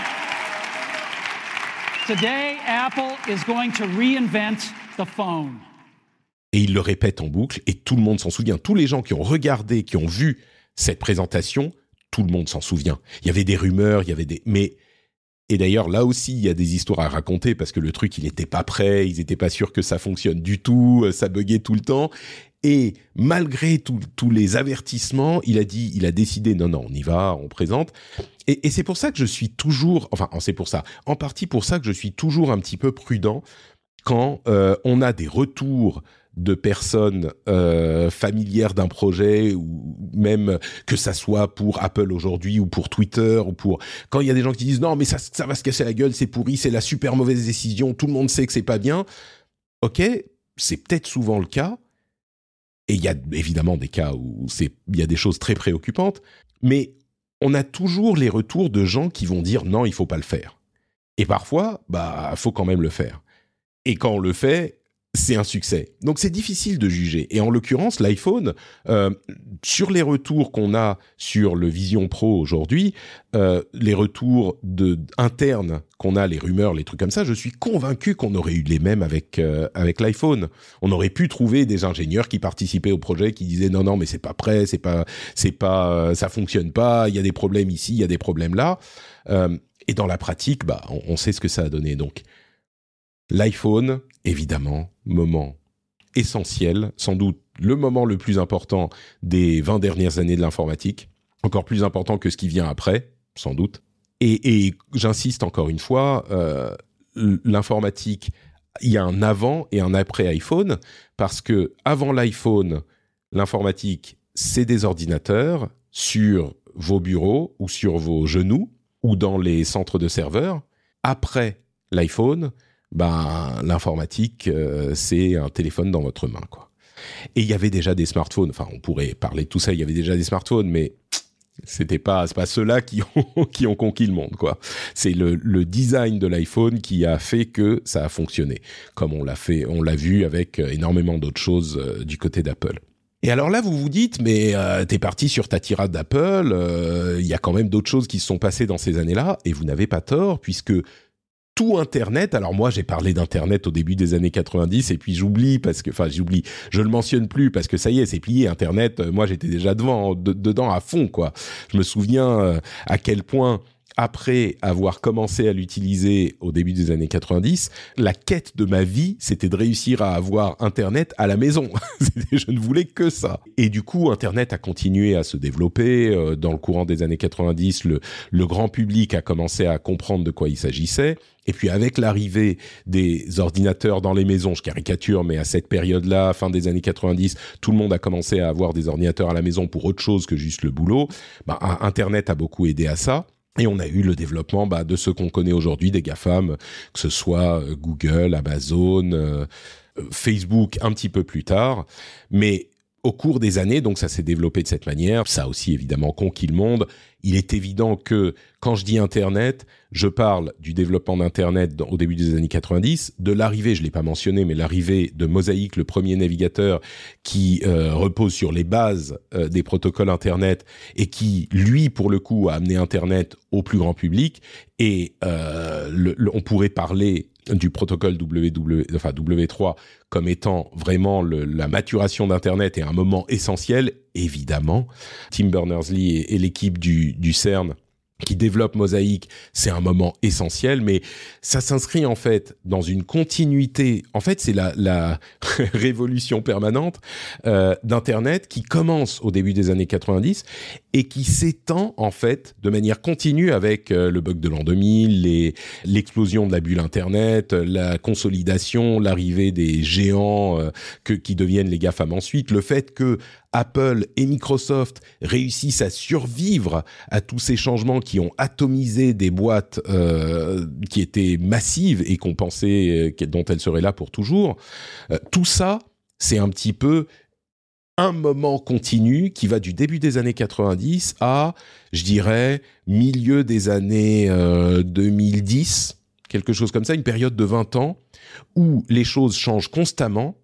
Speaker 13: today Apple is going to reinvent the phone.
Speaker 1: Et il le répète en boucle et tout le monde s'en souvient. Tous les gens qui ont regardé, qui ont vu cette présentation, tout le monde s'en souvient. Il y avait des rumeurs, il y avait des mais et d'ailleurs, là aussi, il y a des histoires à raconter parce que le truc, il n'était pas prêt, ils n'étaient pas sûrs que ça fonctionne du tout, euh, ça buguait tout le temps. Et malgré tous les avertissements, il a dit, il a décidé, non, non, on y va, on présente. Et, c'est pour ça que je suis toujours, enfin, c'est pour ça, en partie pour ça que je suis toujours un petit peu prudent quand euh, on a des retours de personnes euh, familières d'un projet ou même que ça soit pour Apple aujourd'hui ou pour Twitter ou pour quand il y a des gens qui disent non mais ça ça va se casser la gueule c'est pourri c'est la super mauvaise décision tout le monde sait que c'est pas bien. Ok c'est peut-être souvent le cas. Et il y a évidemment des cas où c'est il y a des choses très préoccupantes. Mais on a toujours les retours de gens qui vont dire non il faut pas le faire. Et parfois bah faut quand même le faire. Et quand on le fait, c'est un succès. Donc c'est difficile de juger. Et en l'occurrence, l'iPhone, euh, sur les retours qu'on a sur le Vision Pro aujourd'hui, euh, les retours internes qu'on a, les rumeurs, les trucs comme ça, je suis convaincu qu'on aurait eu les mêmes avec euh, avec l'iPhone. On aurait pu trouver des ingénieurs qui participaient au projet qui disaient non non mais c'est pas prêt, c'est pas c'est pas ça fonctionne pas, il y a des problèmes ici, il y a des problèmes là. et dans la pratique, bah on, on sait ce que ça a donné. Donc l'iPhone, évidemment, moment essentiel, sans doute le moment le plus important des 20 dernières années de l'informatique, encore plus important que ce qui vient après, sans doute. Et, j'insiste encore une fois, euh, l'informatique, il y a un avant et un après iPhone, parce que avant l'iPhone, l'informatique, c'est des ordinateurs sur vos bureaux ou sur vos genoux ou dans les centres de serveurs. Après l'iPhone, ben l'informatique euh, c'est un téléphone dans votre main quoi. Et il y avait déjà des smartphones. Enfin, on pourrait parler de tout ça. Il y avait déjà des smartphones, mais c'était pas pas ceux-là qui ont qui ont conquis le monde quoi. C'est le, le design de l'iPhone qui a fait que ça a fonctionné, comme on l'a fait, on l'a vu avec euh, énormément d'autres choses euh, du côté d'Apple. Et alors là, vous vous dites, mais t'es parti sur ta tirade d'Apple. Il y a quand même d'autres choses qui se sont passées dans ces années-là, et vous n'avez pas tort, puisque tout Internet. Alors moi, j'ai parlé d'Internet au début des années 90 et puis j'oublie parce que, enfin, j'oublie, je le mentionne plus parce que ça y est, c'est plié. Internet, euh, moi, j'étais déjà devant, dedans à fond, quoi. Je me souviens euh, à quel point après avoir commencé à l'utiliser au début des années 90, la quête de ma vie, c'était de réussir à avoir Internet à la maison. je ne voulais que ça. Et du coup, Internet a continué à se développer. Euh, dans le courant des années 90, le, grand public a commencé à comprendre de quoi il s'agissait. Et puis avec l'arrivée des ordinateurs dans les maisons, je caricature, mais à cette période-là, fin des années 90, tout le monde a commencé à avoir des ordinateurs à la maison pour autre chose que juste le boulot. Bah, Internet a beaucoup aidé à ça. Et on a eu le développement bah, de ce qu'on connaît aujourd'hui des GAFAM, que ce soit euh, Google, Amazon, euh, euh, Facebook un petit peu plus tard. Mais au cours des années, donc ça s'est développé de cette manière, ça a aussi évidemment conquis le monde. Il est évident que quand je dis Internet, je parle du développement d'Internet au début des années 90, de l'arrivée, je l'ai pas mentionné, mais l'arrivée de Mosaic, le premier navigateur qui euh, repose sur les bases euh, des protocoles Internet et qui, lui, pour le coup, a amené Internet au plus grand public. Et euh, on pourrait parler du protocole WW, enfin W3 comme étant vraiment le, la maturation d'Internet et un moment essentiel, évidemment. Tim Berners-Lee et, l'équipe du, du CERN qui développe Mosaïque, c'est un moment essentiel, mais ça s'inscrit en fait dans une continuité. En fait, c'est la, la révolution permanente euh, d'Internet qui commence au début des années 90 et qui s'étend en fait de manière continue avec euh, le bug de l'an 2000, l'explosion de la bulle Internet, la consolidation, l'arrivée des géants euh, que, qui deviennent les GAFAM ensuite, le fait que Apple et Microsoft réussissent à survivre à tous ces changements qui ont atomisé des boîtes euh, qui étaient massives et qu'on pensait euh, dont elles seraient là pour toujours. Euh, tout ça, c'est un petit peu un moment continu qui va du début des années 90 à, je dirais, milieu des années 2010, quelque chose comme ça, une période de 20 ans où les choses changent constamment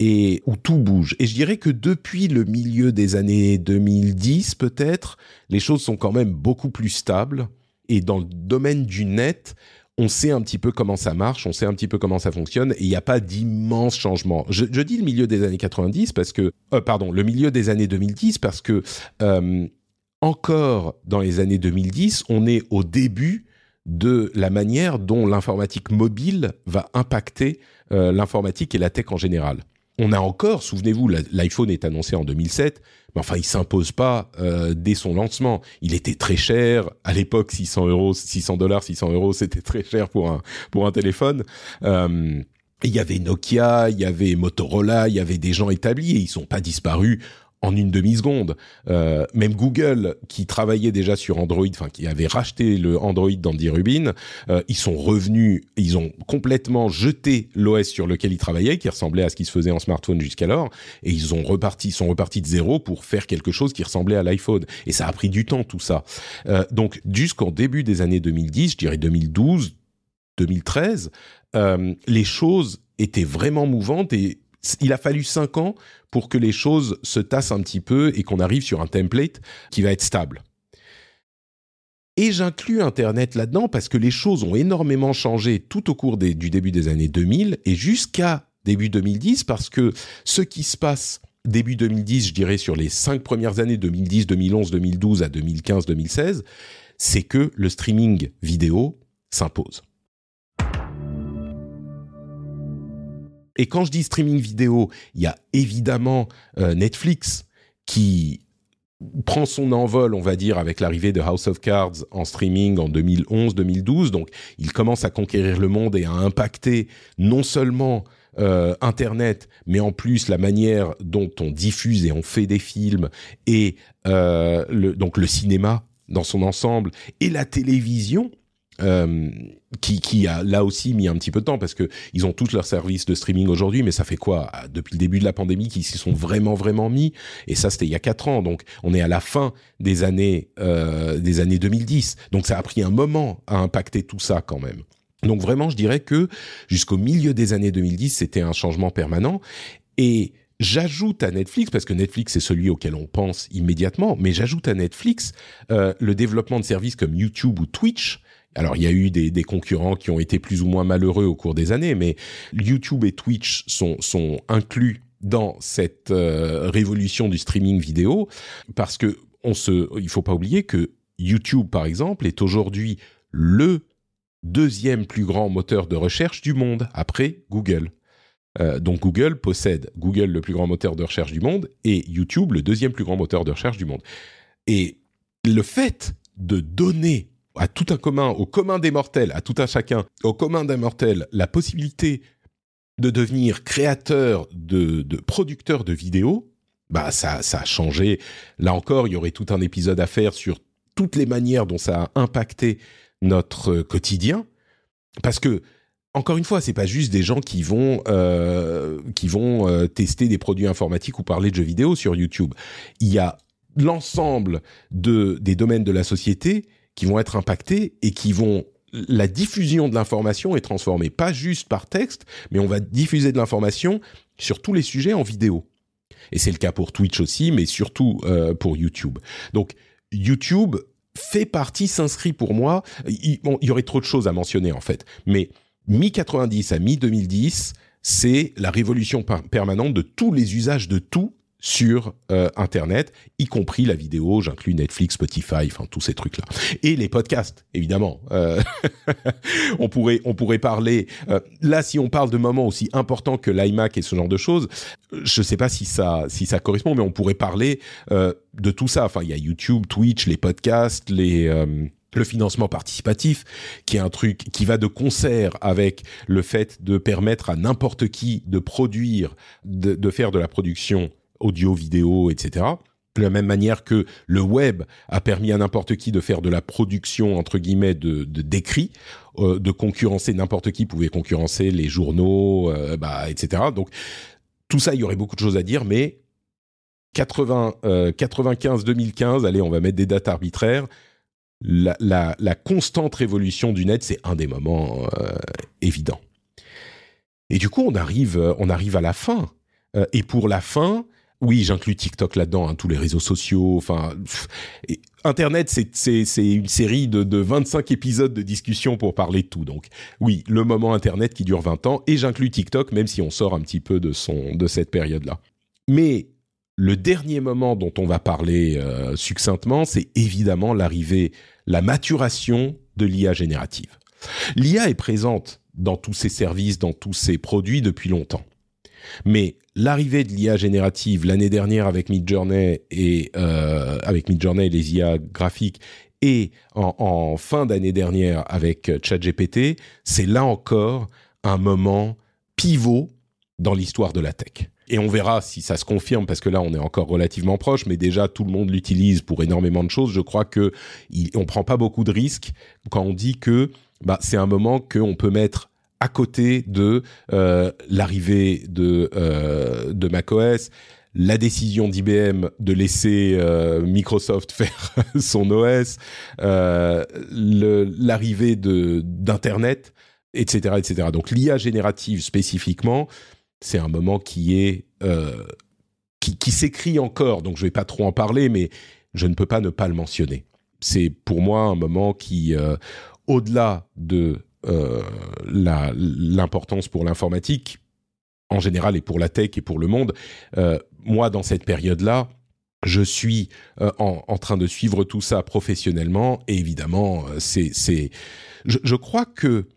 Speaker 1: et où tout bouge. Et je dirais que depuis le milieu des années 2010, peut-être, les choses sont quand même beaucoup plus stables. Et dans le domaine du net, on sait un petit peu comment ça marche, on sait un petit peu comment ça fonctionne, et il n'y a pas d'immenses changements. Je, dis le milieu des années 90 parce que, euh, pardon, le milieu des années 2010 parce que euh, encore dans les années 2010, on est au début de la manière dont l'informatique mobile va impacter euh, l'informatique et la tech en général on a encore, souvenez-vous, l'iPhone est annoncé en 2007, mais enfin, il s'impose pas euh, dès son lancement. Il était très cher à l'époque, 600 euros, 600 dollars, 600 euros, c'était très cher pour un pour un téléphone. Euh, il y avait Nokia, il y avait Motorola, il y avait des gens établis et ils sont pas disparus en une demi-seconde. Euh, même Google, qui travaillait déjà sur Android, enfin qui avait racheté le Android d'Andy Rubin, euh, ils sont revenus, ils ont complètement jeté l'OS sur lequel ils travaillaient, qui ressemblait à ce qui se faisait en smartphone jusqu'alors, et ils ont reparti, sont repartis de zéro pour faire quelque chose qui ressemblait à l'iPhone. Et ça a pris du temps tout ça. Euh, donc jusqu'en début des années 2010, je dirais 2012, 2013, euh, les choses étaient vraiment mouvantes et il a fallu cinq ans pour que les choses se tassent un petit peu et qu'on arrive sur un template qui va être stable. Et j'inclus Internet là-dedans parce que les choses ont énormément changé tout au cours du début des années 2000 et jusqu'à début 2010 parce que ce qui se passe début 2010, je dirais sur les cinq premières années 2010, 2011, 2012 à 2015, 2016, c'est que le streaming vidéo s'impose. Et quand je dis streaming vidéo, il y a évidemment euh, Netflix qui prend son envol, on va dire, avec l'arrivée de House of Cards en streaming en 2011-2012. Donc, il commence à conquérir le monde et à impacter non seulement euh, Internet, mais en plus la manière dont on diffuse et on fait des films et euh, donc le cinéma dans son ensemble et la télévision euh, qui, a là aussi mis un petit peu de temps parce que ils ont tous leurs services de streaming aujourd'hui, mais ça fait quoi depuis le début de la pandémie qu'ils s'y sont vraiment vraiment mis? Et ça c'était il y a quatre ans, donc on est à la fin des années euh, des années 2010, donc ça a pris un moment à impacter tout ça quand même. Donc vraiment, je dirais que jusqu'au milieu des années 2010, c'était un changement permanent. Et J'ajoute à Netflix, parce que Netflix est celui auquel on pense immédiatement, mais j'ajoute à Netflix euh, le développement de services comme YouTube ou Twitch, alors, il y a eu des, concurrents qui ont été plus ou moins malheureux au cours des années, mais YouTube et Twitch sont, inclus dans cette euh, révolution du streaming vidéo parce que on se, il faut pas oublier que YouTube, par exemple, est aujourd'hui le deuxième plus grand moteur de recherche du monde après Google. Euh, donc Google possède Google le plus grand moteur de recherche du monde et YouTube le deuxième plus grand moteur de recherche du monde. Et le fait de donner à tout un commun, au commun des mortels, à tout un chacun, au commun des mortels, la possibilité de devenir créateur, de, de producteur de vidéos, bah ça, ça a changé. Là encore, il y aurait tout un épisode à faire sur toutes les manières dont ça a impacté notre quotidien, parce que encore une fois, c'est pas juste des gens qui vont euh, qui vont euh, tester des produits informatiques ou parler de jeux vidéo sur YouTube. Il y a l'ensemble de des domaines de la société qui vont être impactés et qui vont la diffusion de l'information est transformée, pas juste par texte, mais on va diffuser de l'information sur tous les sujets en vidéo. Et c'est le cas pour Twitch aussi, mais surtout euh, pour YouTube. Donc YouTube fait partie, s'inscrit pour moi. Il, il, y aurait trop de choses à mentionner en fait, mais mi 90 à mi 2010, c'est la révolution permanente de tous les usages de tout sur euh, Internet, y compris la vidéo, j'inclus Netflix, Spotify, enfin tous ces trucs-là. Et les podcasts, évidemment. Euh, on pourrait on pourrait parler euh, là si on parle de moments aussi importants que l'iMac et ce genre de choses. Je sais pas si ça si ça correspond, mais on pourrait parler de tout ça. Enfin, il y a YouTube, Twitch, les podcasts, les le financement participatif, qui est un truc qui va de concert avec le fait de permettre à n'importe qui de produire, de, de faire de la production audio, vidéo, etc. De la même manière que le web a permis à n'importe qui de faire de la production entre guillemets de d'écrits, euh, de concurrencer n'importe qui pouvait concurrencer les journaux, euh, bah, etc. Donc tout ça, il y aurait beaucoup de choses à dire, mais 80, 95, 2015, allez, on va mettre des dates arbitraires. La, la, constante révolution du net, c'est un des moments euh, évidents. Et du coup, on arrive, on arrive à la fin. et pour la fin, oui, j'inclus TikTok là-dedans, hein, tous les réseaux sociaux. Enfin, Internet, c'est une série de, de 25 épisodes de discussion pour parler de tout. Donc, oui, le moment Internet qui dure 20 ans, et j'inclus TikTok, même si on sort un petit peu de son de cette période-là. Mais le dernier moment dont on va parler euh, succinctement, c'est évidemment l'arrivée, la maturation de l'IA générative. L'IA est présente dans tous ces services, dans tous ces produits depuis longtemps. Mais l'arrivée de l'IA générative l'année dernière avec Midjourney et euh, avec Midjourney les IA graphiques et en, fin d'année dernière avec ChatGPT, c'est là encore un moment pivot dans l'histoire de la tech. Et on verra si ça se confirme parce que là on est encore relativement proche, mais déjà tout le monde l'utilise pour énormément de choses. Je crois que il, on prend pas beaucoup de risques quand on dit que bah, c'est un moment qu'on peut mettre à côté de euh, l'arrivée de, euh, de macOS, la décision d'IBM de laisser euh, Microsoft faire son OS, l'arrivée d'internet. etc., etc. Donc l'IA générative spécifiquement, c'est un moment qui est qui, qui s'écrit encore. Donc je vais pas trop en parler, mais je ne peux pas ne pas le mentionner. C'est pour moi un moment qui, au-delà de l'importance pour l'informatique en général et pour la tech et pour le monde, euh, moi dans cette période-là, je suis euh, en, train de suivre tout ça professionnellement et évidemment, euh, c'est, je, crois que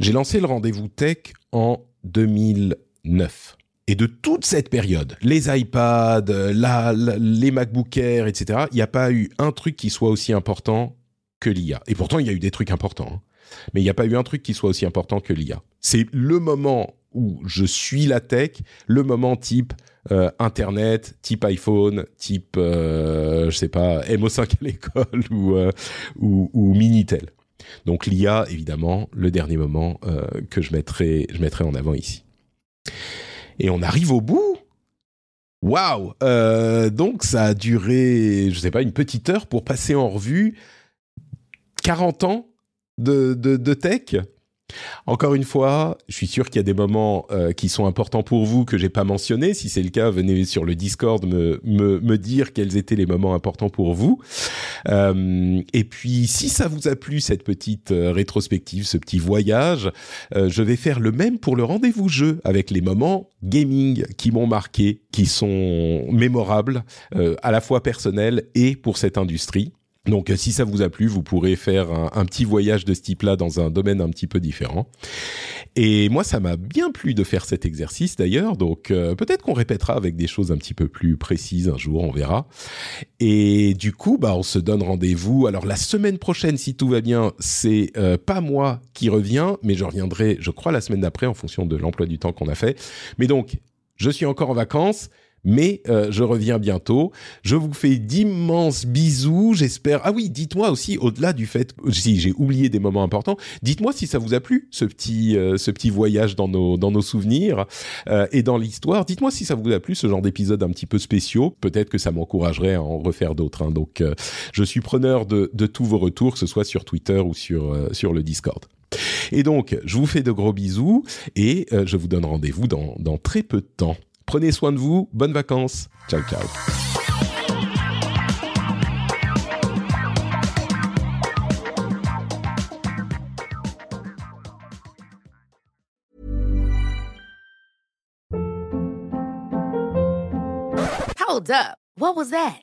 Speaker 1: j'ai lancé le rendez-vous tech en 2009. Et de toute cette période, les iPads, euh, les MacBook Air, etc., il n'y a pas eu un truc qui soit aussi important que l'IA. Et pourtant, il y a eu des trucs importants. hein. Mais il n'y a pas eu un truc qui soit aussi important que l'IA. C'est le moment où je suis la tech, le moment type euh, Internet, type iPhone, type, euh, je sais pas, MO5 à l'école ou, euh, ou, ou Minitel. Donc l'IA, évidemment, le dernier moment euh, que je mettrai, je mettrai en avant ici. Et on arrive au bout. Waouh Donc ça a duré, je sais pas, une petite heure pour passer en revue 40 ans de, de, de tech. Encore une fois, je suis sûr qu'il y a des moments euh, qui sont importants pour vous que j'ai pas mentionnés. Si c'est le cas, venez sur le Discord me, me, me dire quels étaient les moments importants pour vous. Euh, et puis, si ça vous a plu cette petite euh, rétrospective, ce petit voyage, euh, je vais faire le même pour le rendez-vous jeu avec les moments gaming qui m'ont marqué, qui sont mémorables, euh, à la fois personnels et pour cette industrie. Donc, euh, si ça vous a plu, vous pourrez faire un, petit voyage de ce type-là dans un domaine un petit peu différent. Et moi, ça m'a bien plu de faire cet exercice d'ailleurs. Donc, euh, peut-être qu'on répétera avec des choses un petit peu plus précises un jour, on verra. Et du coup, bah, on se donne rendez-vous. Alors, la semaine prochaine, si tout va bien, c'est euh, pas moi qui reviens, mais je reviendrai, je crois, la semaine d'après en fonction de l'emploi du temps qu'on a fait. Mais donc, je suis encore en vacances. Mais euh, je reviens bientôt. Je vous fais d'immenses bisous. J'espère. Ah oui, dites-moi aussi, au-delà du fait, si j'ai oublié des moments importants, dites-moi si ça vous a plu ce petit, euh, ce petit voyage dans nos, dans nos souvenirs euh, et dans l'histoire. Dites-moi si ça vous a plu ce genre d'épisode un petit peu spéciaux. Peut-être que ça m'encouragerait à en refaire d'autres. hein. Donc, euh, je suis preneur de, de tous vos retours, que ce soit sur Twitter ou sur, euh, sur le Discord. Et donc, je vous fais de gros bisous et euh, je vous donne rendez-vous dans, dans très peu de temps. Prenez soin de vous, bonnes vacances. Ciao, ciao.
Speaker 14: Hold up. What was that?